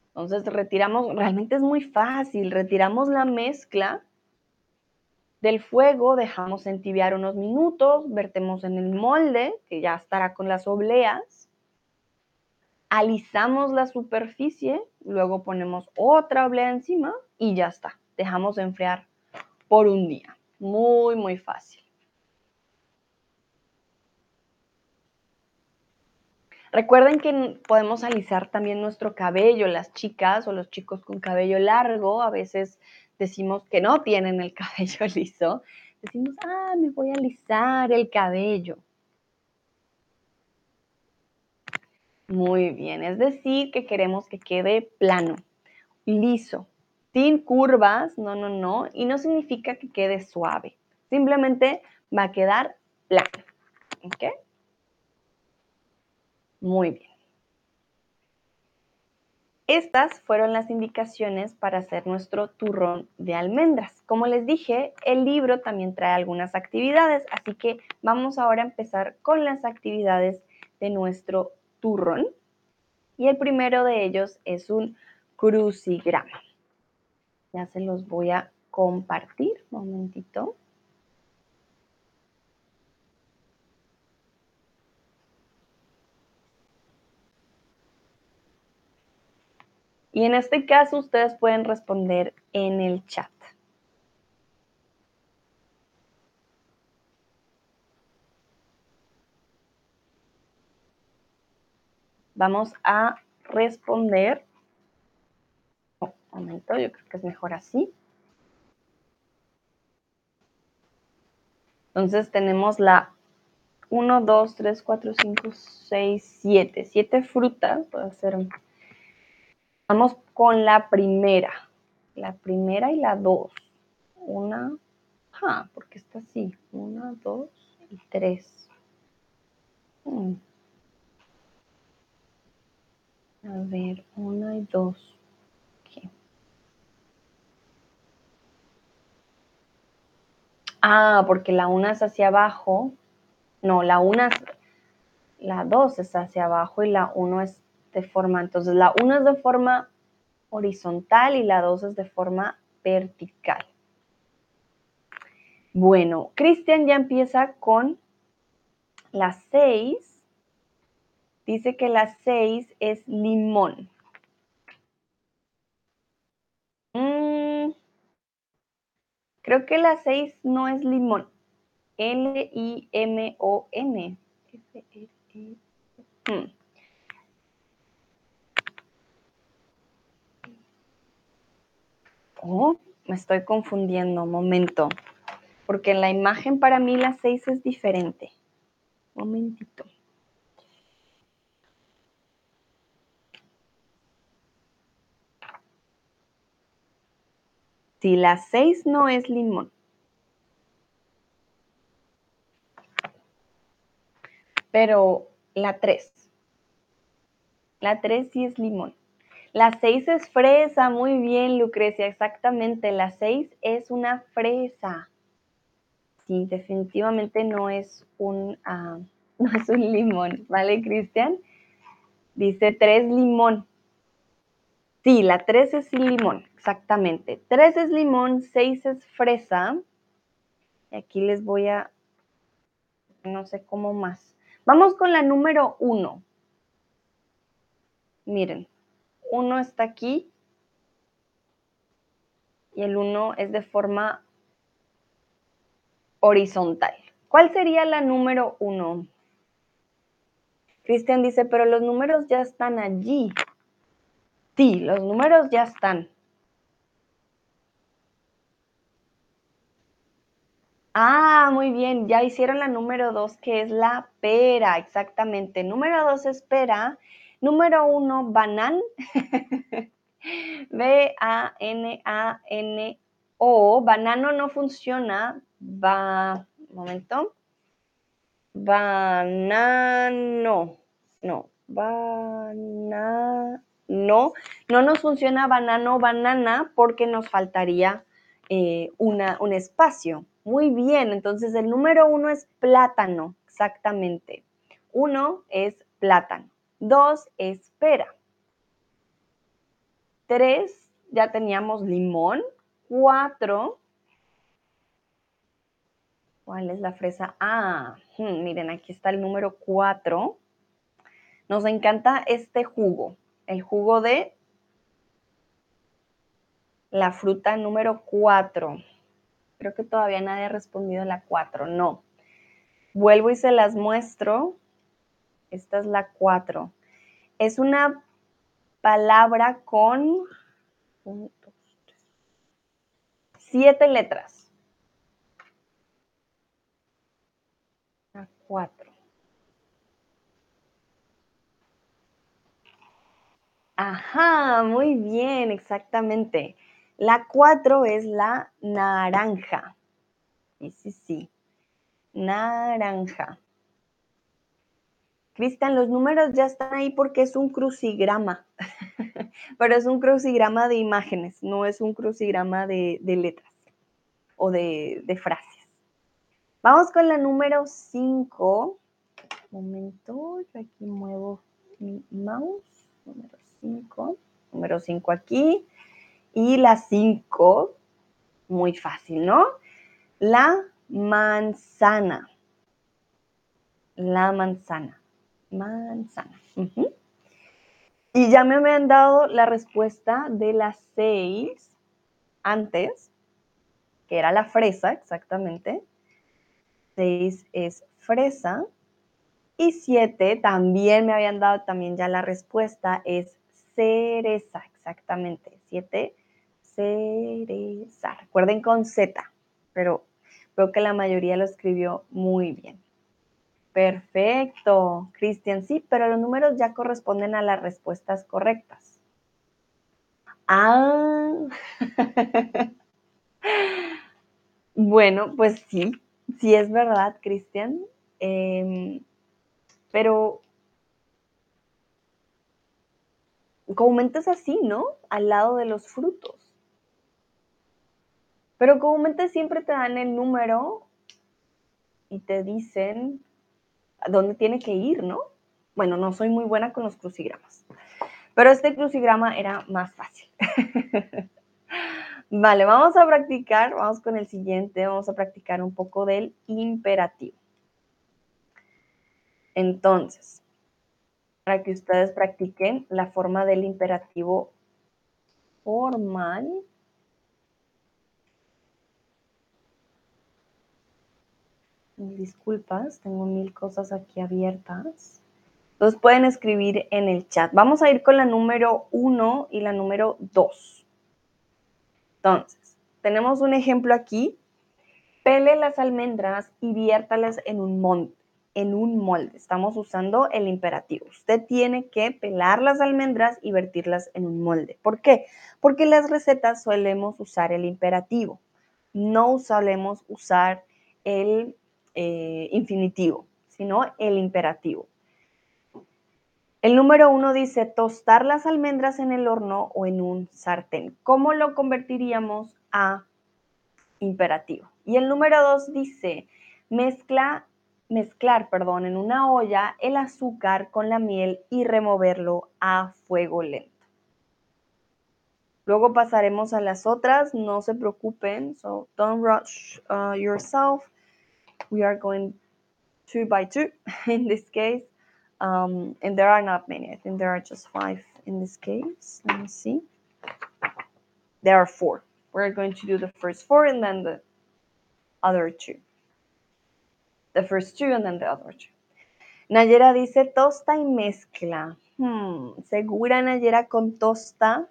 Speaker 1: Entonces retiramos, realmente es muy fácil, retiramos la mezcla del fuego, dejamos entibiar unos minutos, vertemos en el molde, que ya estará con las obleas, alisamos la superficie, luego ponemos otra oblea encima y ya está. Dejamos enfriar por un día. Muy, muy fácil. Recuerden que podemos alisar también nuestro cabello, las chicas o los chicos con cabello largo, a veces decimos que no tienen el *laughs* cabello liso, decimos, ah, me voy a alisar el cabello. Muy bien, es decir, que queremos que quede plano, liso, sin curvas, no, no, no, y no significa que quede suave, simplemente va a quedar plano. ¿Ok? Muy bien. Estas fueron las indicaciones para hacer nuestro turrón de almendras. Como les dije, el libro también trae algunas actividades, así que vamos ahora a empezar con las actividades de nuestro Y el primero de ellos es un crucigrama. Ya se los voy a compartir, un momentito. Y en este caso ustedes pueden responder en el chat. Vamos a responder. un momento, yo creo que es mejor así. Entonces tenemos la 1, 2, 3, 4, 5, 6, 7. 7 frutas. Puedo hacer. Vamos con la primera. La primera y la 2. Una. Ah, porque está así. Una, dos y tres. Hmm. A ver, una y dos. Ah, porque la una es hacia abajo. No, la una, la dos es hacia abajo y la uno es de forma, entonces la una es de forma horizontal y la dos es de forma vertical. Bueno, Cristian ya empieza con la 6. Dice que la 6 es limón. Mm, creo que la 6 no es limón. L-I-M-O-N. Hmm. Oh, me estoy confundiendo. Momento porque en la imagen para mí la 6 es diferente. Momentito. Si la 6 no es limón. Pero la 3. La 3 sí es limón. La 6 es fresa, muy bien Lucrecia, exactamente. La 6 es una fresa sí, definitivamente no es un, ah, *laughs* no es un limón, ¿vale, Cristian? Dice tres limón. Sí, la tres es limón, exactamente. Tres es limón, seis es fresa. Y aquí les voy a, no sé cómo más. Vamos con la número uno. Miren, uno está aquí y el uno es de forma horizontal. ¿Cuál sería la número uno? Cristian dice, pero los números ya están allí. Sí, los números ya están. Ah, muy bien, ya hicieron la número dos, que es la pera, exactamente. Número dos es pera. Número uno, banán. *laughs* B-A-N-A-N-O. Banano no funciona va, momento, banano, no, banano, no nos funciona banano, banana porque nos faltaría eh, una, un espacio. Muy bien, entonces el número uno es plátano, exactamente. Uno es plátano. Dos es pera. Tres, ya teníamos limón. Cuatro ¿Cuál es la fresa? Ah, hmm, miren, aquí está el número 4. Nos encanta este jugo, el jugo de la fruta número 4. Creo que todavía nadie ha respondido la 4, no. Vuelvo y se las muestro. Esta es la 4. Es una palabra con siete letras. 4. Ajá, muy bien, exactamente. La 4 es la naranja. Sí, sí, sí. Naranja. Cristian, los números ya están ahí porque es un crucigrama, *laughs* pero es un crucigrama de imágenes, no es un crucigrama de, letras o de frases. Vamos con la número 5. Momento, yo aquí muevo mi mouse. Número 5. Número 5 aquí. Y la 5, muy fácil, ¿no? La manzana. La manzana. Manzana. Y ya me han dado la respuesta de las 6 antes, que era la fresa, exactamente. 6 es fresa. Y siete, también me habían dado también ya la respuesta, es cereza, exactamente. Siete, cereza. Recuerden con Z, pero veo que la mayoría lo escribió muy bien. Perfecto, Cristian, sí, pero los números ya corresponden a las respuestas correctas. Ah, *laughs* bueno, pues sí, sí es verdad, Cristian, em, pero comúnmente es así, ¿no? Al lado de los frutos. Pero comúnmente siempre te dan el número y te dicen dónde tiene que ir, ¿no? Bueno, no soy muy buena con los crucigramas, pero este crucigrama era más fácil. *laughs* vale, vamos a practicar, vamos con el siguiente, vamos a practicar un poco del imperativo. Entonces, para que ustedes practiquen la forma del imperativo formal. Disculpas, tengo mil cosas aquí abiertas. Entonces pueden escribir en el chat. Vamos a ir con la número 1 y la número 2. Entonces, tenemos un ejemplo aquí. Pele las almendras y viértalas en un monte en un molde. Estamos usando el imperativo. Usted tiene que pelar las almendras y vertirlas en un molde. ¿Por qué? Porque en las recetas solemos usar el imperativo. No solemos usar el eh, infinitivo, sino el imperativo. El número uno dice tostar las almendras en el horno o en un sartén. ¿Cómo lo convertiríamos a imperativo? Y el número dos dice mezcla mezclar, perdón, en una olla el azúcar con la miel y removerlo a fuego lento. Luego pasaremos a las otras, no se preocupen, so don't rush uh, yourself. We are going two by two *laughs* in this case, um, and there are not many. I think there are just five in this case. Let me see. There are four. We're going to do the first four and then the other two. The first two and then the other two. Nayera dice tosta y mezcla. Hmm, ¿Segura Nayera con tosta?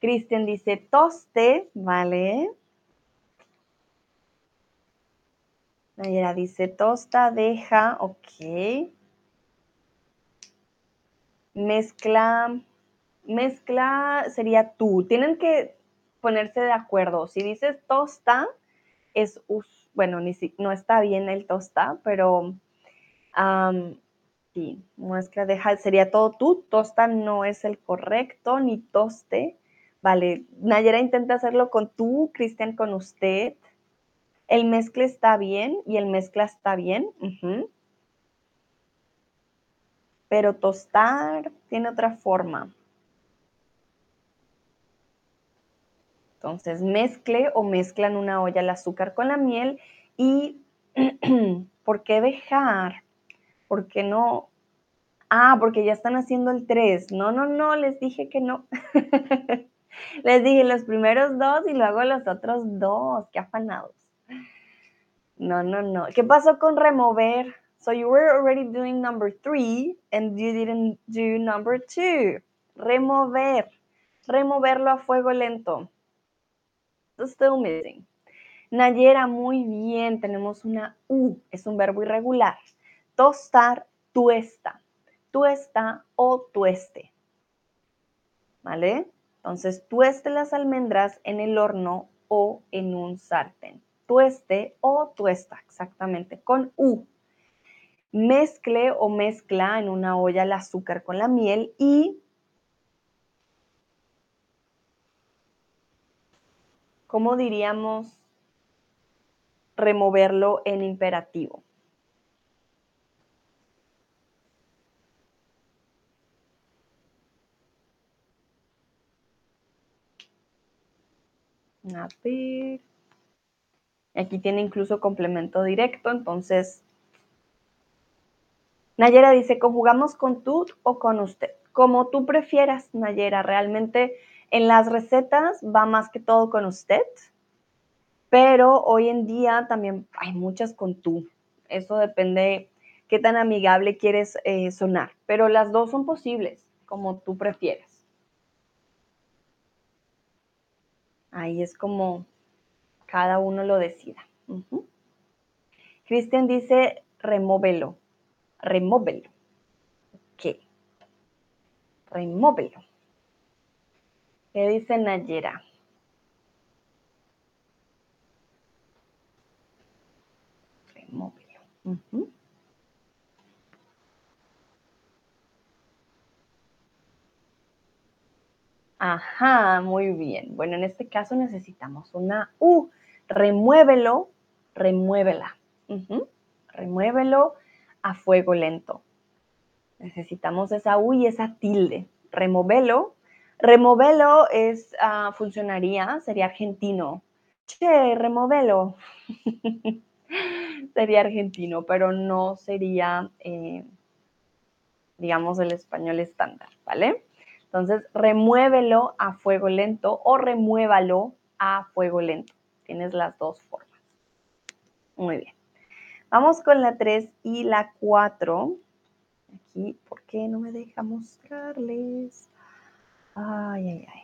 Speaker 1: Cristian dice toste, ¿vale? Nayera dice tosta, deja, ok. Mezcla, mezcla sería tú. Tienen que ponerse de acuerdo. Si dices tosta, es bueno, ni si, no está bien el tosta, pero sí, muestra, deja, sería todo tú, tosta no es el correcto, ni toste. Vale, Nayera intenta hacerlo con tú, Cristian con usted. El mezcla está bien y el mezcla está bien. Pero tostar tiene otra forma. Entonces, mezcle o mezcla en una olla el azúcar con la miel y *clears throat* ¿por qué dejar? ¿Por qué no? Ah, porque ya están haciendo el 3. No, no, no, les dije que no. *laughs* les dije los primeros dos y luego los otros dos. Qué afanados. No, no, no. ¿Qué pasó con remover? So you were already doing number three and you didn't do number two. Remover. Removerlo a fuego lento still missing. Nayera, muy bien, tenemos una U, es un verbo irregular. Tostar, tuesta. Tuesta o tueste. ¿Vale? Entonces, tueste las almendras en el horno o en un sartén. Tueste o tuesta, exactamente, con U. Mezcle o mezcla en una olla el azúcar con la miel y ¿cómo diríamos removerlo en imperativo? A. Aquí tiene incluso complemento directo, entonces Nayera dice, ¿conjugamos con tú o con usted? Como tú prefieras, Nayera, realmente en las recetas va más que todo con usted, pero hoy en día también hay muchas con tú. Eso depende qué tan amigable quieres eh, sonar, pero las dos son posibles, como tú prefieres. Ahí es como cada uno lo decida. Cristian dice, remóvelo, remóvelo. ¿Qué? Remóvelo. ¿Qué dice Nayera? Remóvelo. Ajá, muy bien. Bueno, en este caso necesitamos una U. Remuévelo, remuévela. Remuévelo a fuego lento. Necesitamos esa U y esa tilde. Removelo. Removelo es, ah, funcionaría, sería argentino. Che, removelo. *laughs* sería argentino, pero no sería, eh, digamos, el español estándar, ¿vale? Entonces, remuévelo a fuego lento o remuévalo a fuego lento. Tienes las dos formas. Muy bien. Vamos con la 3 y la 4. Aquí, ¿por qué no me deja mostrarles? Ay, ay, ay.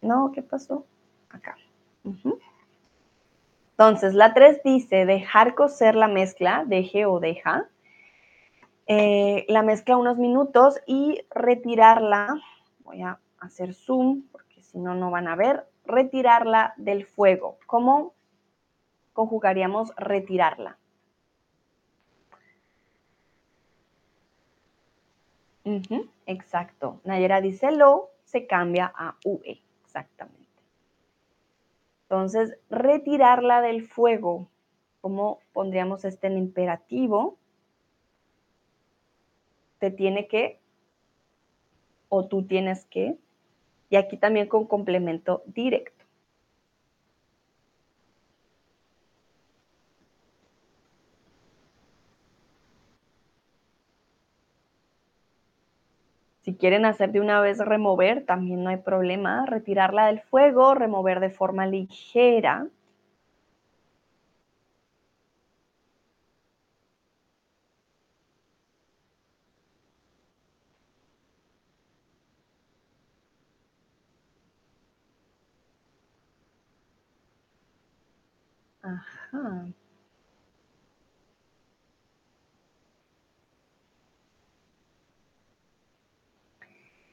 Speaker 1: No, ¿qué pasó? Acá. Entonces, la 3 dice dejar cocer la mezcla, deje o deja. Eh, la mezcla unos minutos y retirarla, voy a hacer zoom si no, no van a ver, retirarla del fuego. ¿Cómo conjugaríamos retirarla? exacto. Nayera dice lo, se cambia a UE, exactamente. Entonces, retirarla del fuego, ¿cómo pondríamos este en imperativo? tiene que o tú tienes que. Y aquí también con complemento directo. Si quieren hacer de una vez remover, también no hay problema. Retirarla del fuego, remover de forma ligera.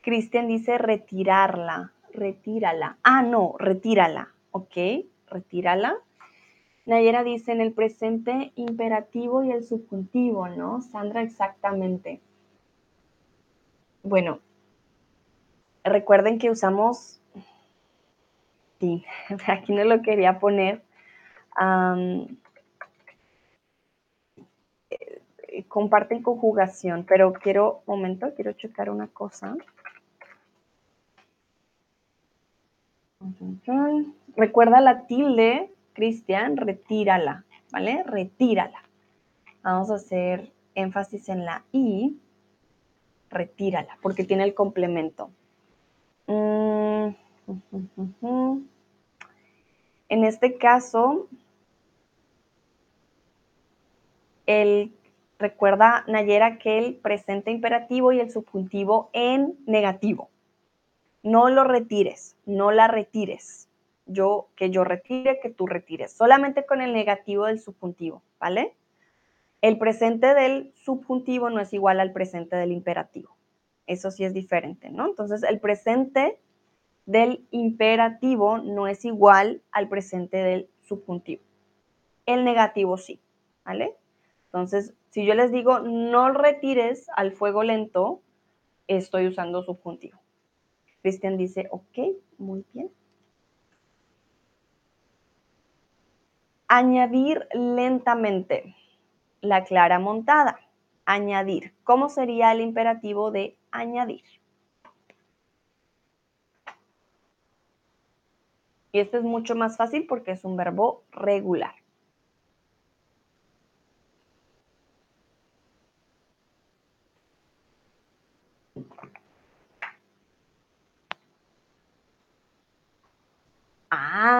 Speaker 1: Cristian dice retirarla, retírala. Ah, no, retírala, ¿ok? Retírala. Nayera dice en el presente imperativo y el subjuntivo, ¿no? Sandra, exactamente. Bueno, recuerden que usamos, *laughs* aquí no lo quería poner, eh, comparten conjugación, pero quiero, momento, quiero checar una cosa. Recuerda la tilde, Cristian, retírala, ¿vale? Retírala. Vamos a hacer énfasis en la I, retírala, porque tiene el complemento. Mm, en este caso, el, recuerda Nayera que el presente imperativo y el subjuntivo en negativo. No lo retires, no la retires. Yo, que yo retire, que tú retires. Solamente con el negativo del subjuntivo, ¿vale? El presente del subjuntivo no es igual al presente del imperativo. Eso sí es diferente, ¿no? Entonces, el presente del imperativo no es igual al presente del subjuntivo. El negativo sí, ¿vale? Entonces, si yo les digo no retires al fuego lento, estoy usando subjuntivo. Cristian dice, ok, muy bien. Añadir lentamente la clara montada. Añadir. ¿Cómo sería el imperativo de añadir? Y este es mucho más fácil porque es un verbo regular.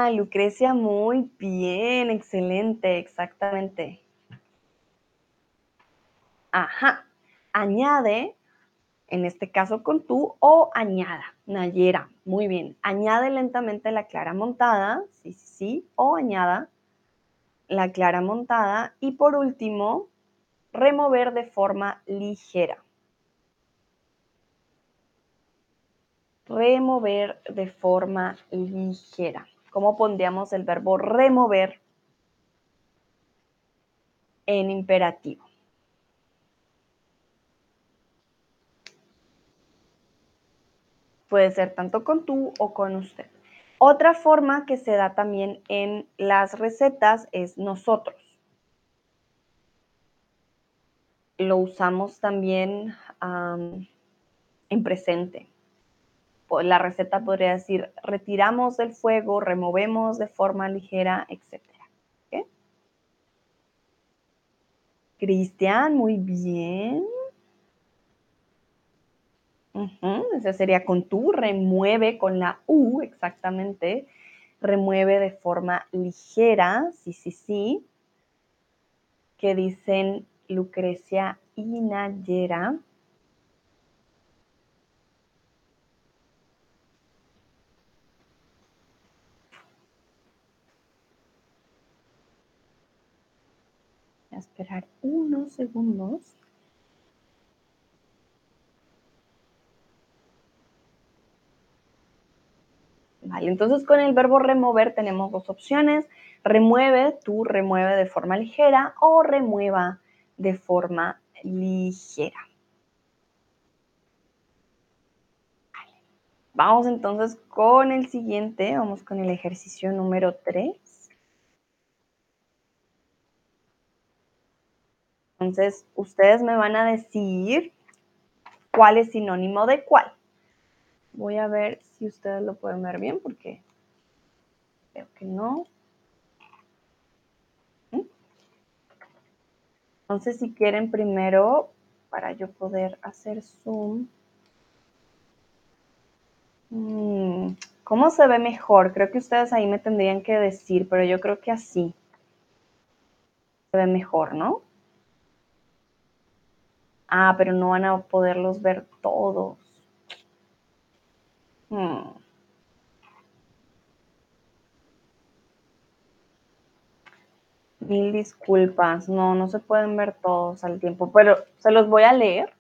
Speaker 1: Lucrecia, muy bien, excelente, exactamente. Ajá. Añade, en este caso con tú, o añada. Nayera, muy bien. Añade lentamente la clara montada, sí, sí, sí, o añada la clara montada. Y por último, remover de forma ligera. Remover de forma ligera. ¿Cómo pondríamos el verbo remover en imperativo? Puede ser tanto con tú o con usted. Otra forma que se da también en las recetas es nosotros. Lo usamos también en presente. La receta podría decir, retiramos del fuego, removemos de forma ligera, etc. Cristian, muy bien. Ese sería con tú, remueve con la U, exactamente. Remueve de forma ligera, sí, sí, sí. Que dicen Lucrecia y Nayera. Esperar unos segundos. Vale, entonces con el verbo remover tenemos dos opciones. Remueve, tú remueve de forma ligera o remueva de forma ligera. Vamos entonces con el siguiente, vamos con el ejercicio número 3. Entonces, ustedes me van a decir cuál es sinónimo de cuál. Voy a ver si ustedes lo pueden ver bien porque creo que no. Entonces, si quieren primero, para yo poder hacer zoom. Mm, ¿Cómo se ve mejor? Creo que ustedes ahí me tendrían que decir, pero yo creo que así se ve mejor, ¿no? Ah, pero no van a poderlos ver todos. Hmm. Mil disculpas, no, no se pueden ver todos al tiempo, pero se los voy a leer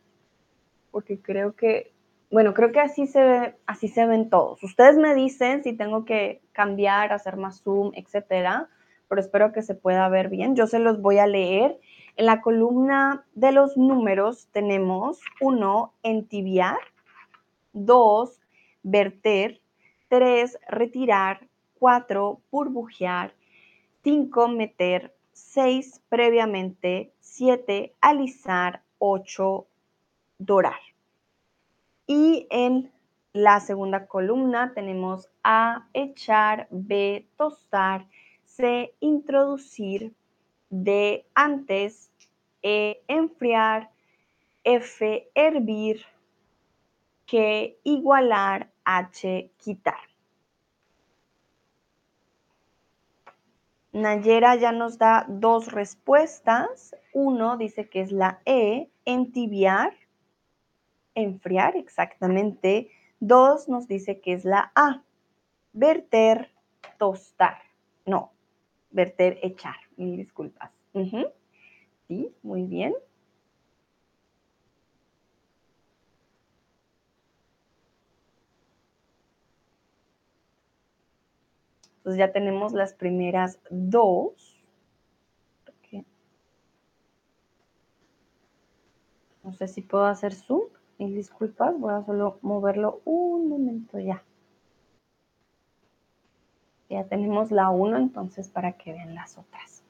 Speaker 1: porque creo que, bueno, creo que así se ve, así se ven todos. Ustedes me dicen si tengo que cambiar, hacer más zoom, etcétera, pero espero que se pueda ver bien. Yo se los voy a leer. En la columna de los números tenemos uno, entibiar, dos, verter, 3, retirar, 4, burbujear, 5, meter, 6, previamente, 7, alisar, 8, dorar. Y en la segunda columna tenemos A, echar, B, tostar, C, introducir, D, antes, E, enfriar, F, hervir, que igualar H quitar. Nayera ya nos da dos respuestas. Uno dice que es la E, entibiar, enfriar, exactamente. Dos nos dice que es la A, verter, tostar. No, verter, echar. Mil disculpas. Sí, muy bien. Entonces ya tenemos las primeras dos. No sé si puedo hacer zoom. Y disculpas, voy a solo moverlo un momento ya. Ya tenemos la 1, entonces para que vean las otras.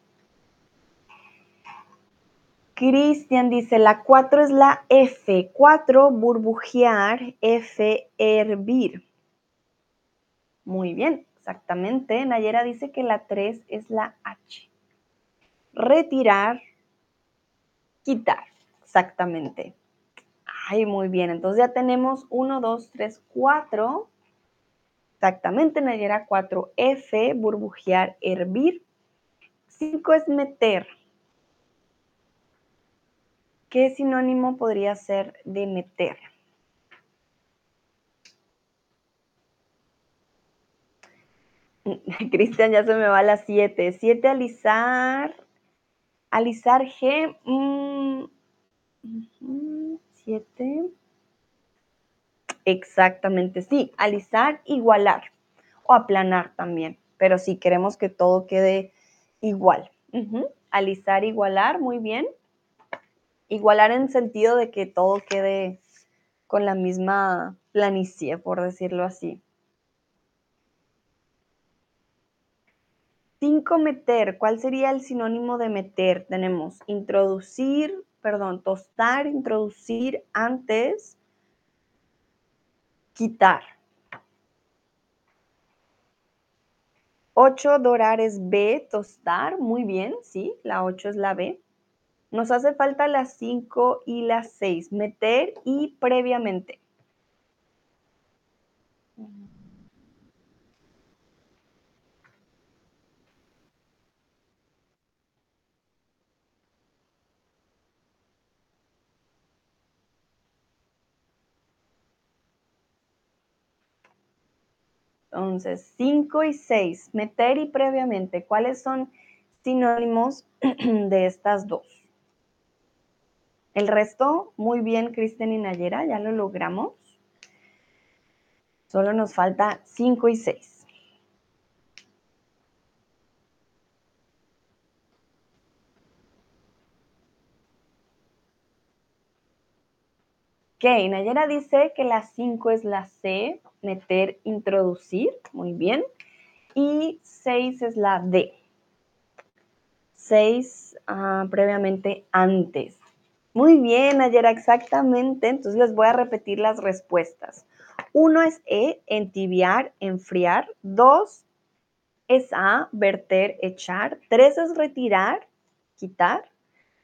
Speaker 1: Cristian dice, la 4 es la F. 4, burbujear. F, hervir. Muy bien. Exactamente. Nayera dice que la 3 es la H. Retirar, quitar. Exactamente. Ay, muy bien. Entonces ya tenemos 1, 2, 3, 4. Exactamente, Nayera 4. F, burbujear, hervir. 5 es meter. ¿Qué sinónimo podría ser de meter? *laughs* Cristian, ya se me va a las 7. 7 alisar. Alisar G. 7. Mm, Exactamente, sí. Alisar, igualar. O aplanar también. Pero si queremos que todo quede igual. Alisar, igualar, muy bien. Igualar en sentido de que todo quede con la misma planicie, por decirlo así. Cinco, meter. ¿Cuál sería el sinónimo de meter? Tenemos introducir, perdón, tostar, introducir antes, quitar. 8, dorar es B, tostar, muy bien, sí, la 8 es la B. Nos hace falta las 5 y las 6, meter y previamente. Entonces, 5 y 6, meter y previamente, ¿cuáles son sinónimos *clears throat* de estas dos? El resto, muy bien, Cristian y Nayera, ya lo logramos. Solo nos falta 5 y 6. Ok, Nayera dice que la 5 es la C, meter, introducir, muy bien. Y 6 es la D. 6 ah, previamente antes. Muy bien, Nayera, exactamente. Entonces les voy a repetir las respuestas. Uno es E, entibiar, enfriar. Dos es A, verter, echar. Tres es retirar, quitar.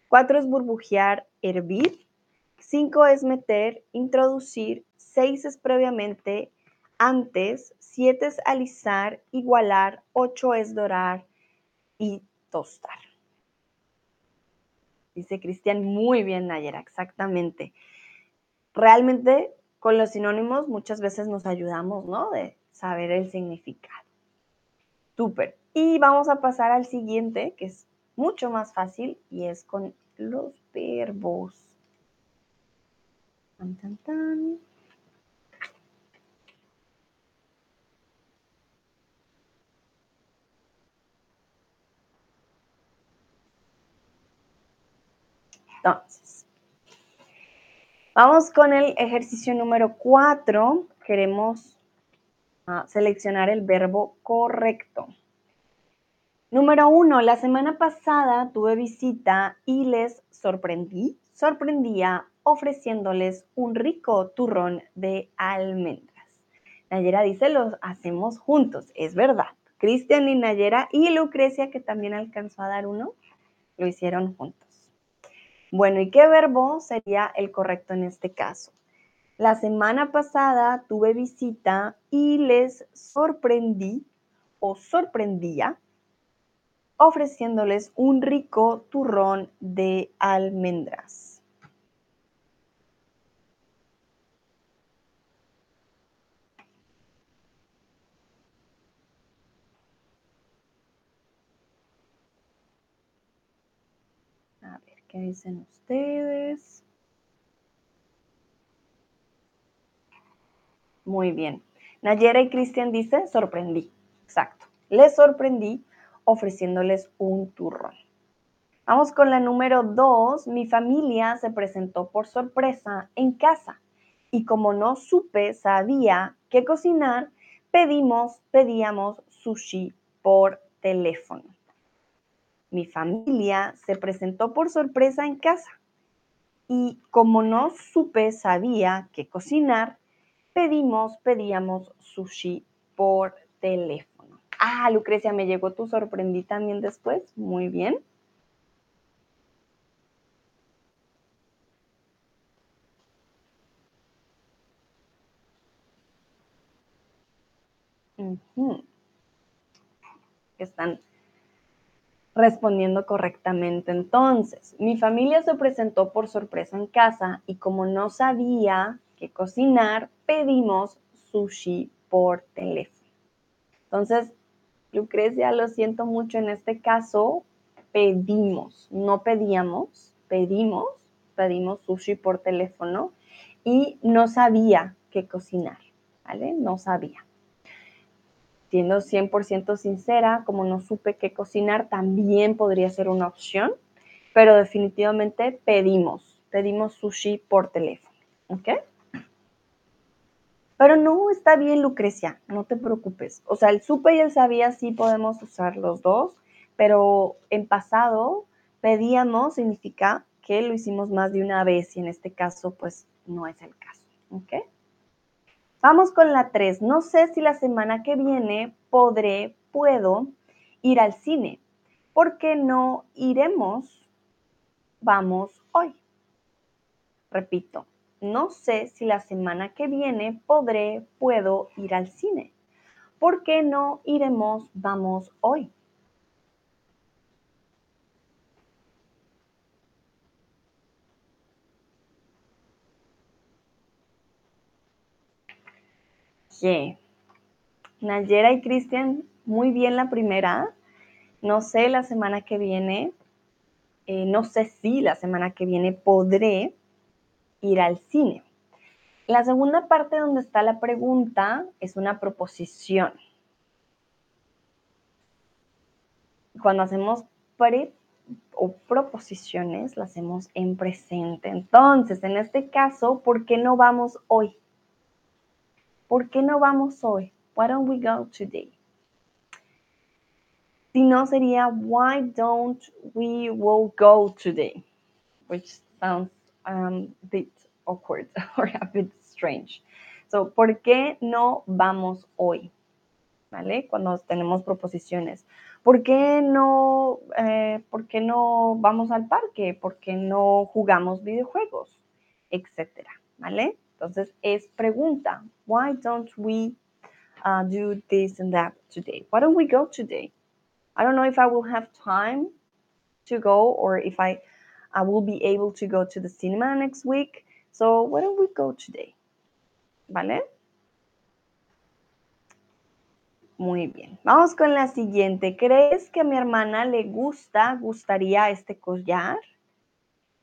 Speaker 1: Cuatro es burbujear, hervir. Cinco es meter, introducir. Seis es previamente, antes, siete es alisar, igualar, ocho es dorar y tostar. Dice Cristian, muy bien, Nayera, exactamente. Realmente con los sinónimos muchas veces nos ayudamos, ¿no? De saber el significado. Súper. Y vamos a pasar al siguiente, que es mucho más fácil, y es con los verbos. Tan, tan. Entonces, vamos con el ejercicio número 4. Queremos ah, seleccionar el verbo correcto. Número 1. La semana pasada tuve visita y les sorprendí, sorprendía ofreciéndoles un rico turrón de almendras. Nayera dice, los hacemos juntos. Es verdad. Cristian y Nayera y Lucrecia, que también alcanzó a dar uno, lo hicieron juntos. Bueno, ¿y qué verbo sería el correcto en este caso? La semana pasada tuve visita y les sorprendí o sorprendía ofreciéndoles un rico turrón de almendras. ¿Qué dicen ustedes? Muy bien. Nayera y Cristian dice, sorprendí. Exacto. Les sorprendí ofreciéndoles un turrón. Vamos con la número dos. Mi familia se presentó por sorpresa en casa y como no supe, sabía qué cocinar, pedimos, pedíamos sushi por teléfono. Mi familia se presentó por sorpresa en casa y como no supe, sabía qué cocinar, pedimos, pedíamos sushi por teléfono. Ah, Lucrecia, me llegó tu sorprendí también después. Muy bien. Están respondiendo correctamente. Entonces, mi familia se presentó por sorpresa en casa y como no sabía qué cocinar, pedimos sushi por teléfono. Entonces, Lucrecia, lo siento mucho, en este caso pedimos, no pedíamos, pedimos, pedimos sushi por teléfono y no sabía qué cocinar, ¿vale? No sabía. Siendo 100% sincera, como no supe qué cocinar, también podría ser una opción, pero definitivamente pedimos, pedimos sushi por teléfono, ¿ok? Pero no está bien, Lucrecia, no te preocupes. O sea, el supe y el sabía sí podemos usar los dos, pero en pasado pedíamos significa que lo hicimos más de una vez y en este caso pues no es el caso. ¿Ok? Vamos con la 3. No sé si la semana que viene podré, puedo ir al cine. ¿Por qué no iremos? Vamos hoy. Repito, no sé si la semana que viene podré, puedo ir al cine. ¿Por qué no iremos, vamos hoy? Nayera y Cristian, muy bien la primera. No sé la semana que viene, eh, no sé si la semana que viene podré, ir al cine. La segunda parte donde está la pregunta es una proposición. Cuando hacemos pre o proposiciones, las hacemos en presente. Entonces, en este caso, ¿por qué no vamos hoy? ¿Por qué no vamos hoy? Why don't we go today? Si no sería, why don't we go today? Which sounds um, a bit awkward *laughs* or a bit strange. So, ¿por qué no vamos hoy? ¿Vale? Cuando tenemos proposiciones. ¿Por qué no, eh, ¿por qué no vamos al parque? ¿Por qué no jugamos videojuegos? Etcétera. ¿Vale? Entonces es pregunta. Why don't we uh, do this and that today? Why don't we go today? I don't know if I will have time to go or if I I will be able to go to the cinema next week. So why don't we go today? ¿Vale? Muy bien. Vamos con la siguiente. ¿Crees que a mi hermana le gusta, gustaría este collar?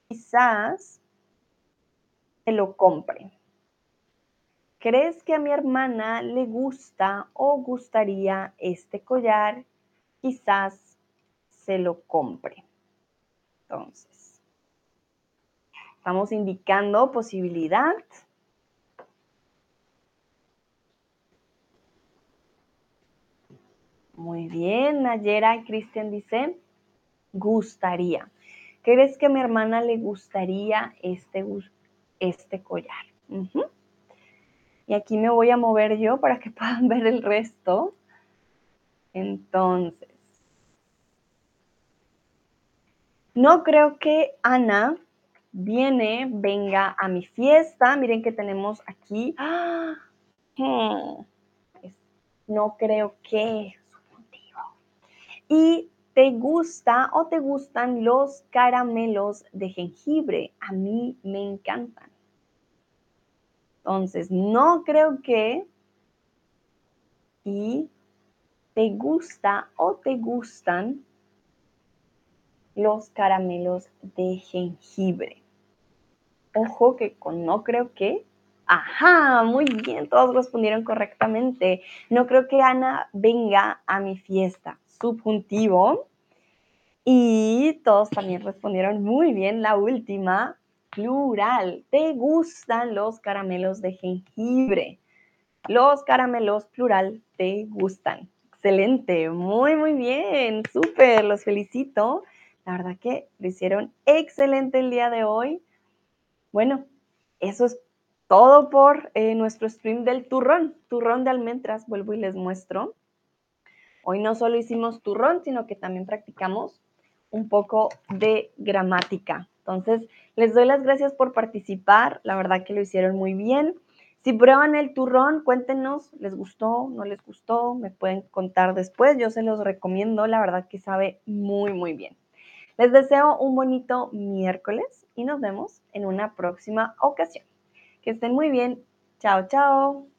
Speaker 1: Quizás se lo compre. ¿Crees que a mi hermana le gusta o gustaría este collar? Quizás se lo compre. Entonces, Estamos indicando posibilidad. Muy bien, Nayera y Cristian dice, gustaría. ¿Crees que a mi hermana le gustaría este, este collar? Y aquí me voy a mover yo para que *laughs* puedan ver el resto. Entonces, no creo que Ana viene, venga a mi fiesta. Miren que tenemos aquí. *gasps* Hmm. No creo que. Y te gusta o te gustan los caramelos de jengibre. A mí me encantan. Entonces, no creo que. Y te gusta o te gustan los caramelos de jengibre. Ojo que con no creo que. Ajá, muy bien, todos respondieron correctamente. No creo que Ana venga a mi fiesta. Subjuntivo. Y todos también respondieron muy bien la última, plural. ¿Te gustan los caramelos de jengibre? Los caramelos plural te gustan. Excelente, muy, muy bien, súper, los felicito. La verdad que lo hicieron excelente el día de hoy. Bueno, eso es todo por eh, nuestro stream del turrón, turrón de almendras, vuelvo y les muestro. Hoy no solo hicimos turrón, sino que también practicamos un poco de gramática. Entonces, les doy las gracias por participar, la verdad que lo hicieron muy bien. Si prueban el turrón, cuéntenos, ¿les gustó? ¿No les gustó? Me pueden contar después, yo se los recomiendo, la verdad que sabe muy, muy bien. Les deseo un bonito miércoles y nos vemos en una próxima ocasión. Que estén muy bien. Chao, chao.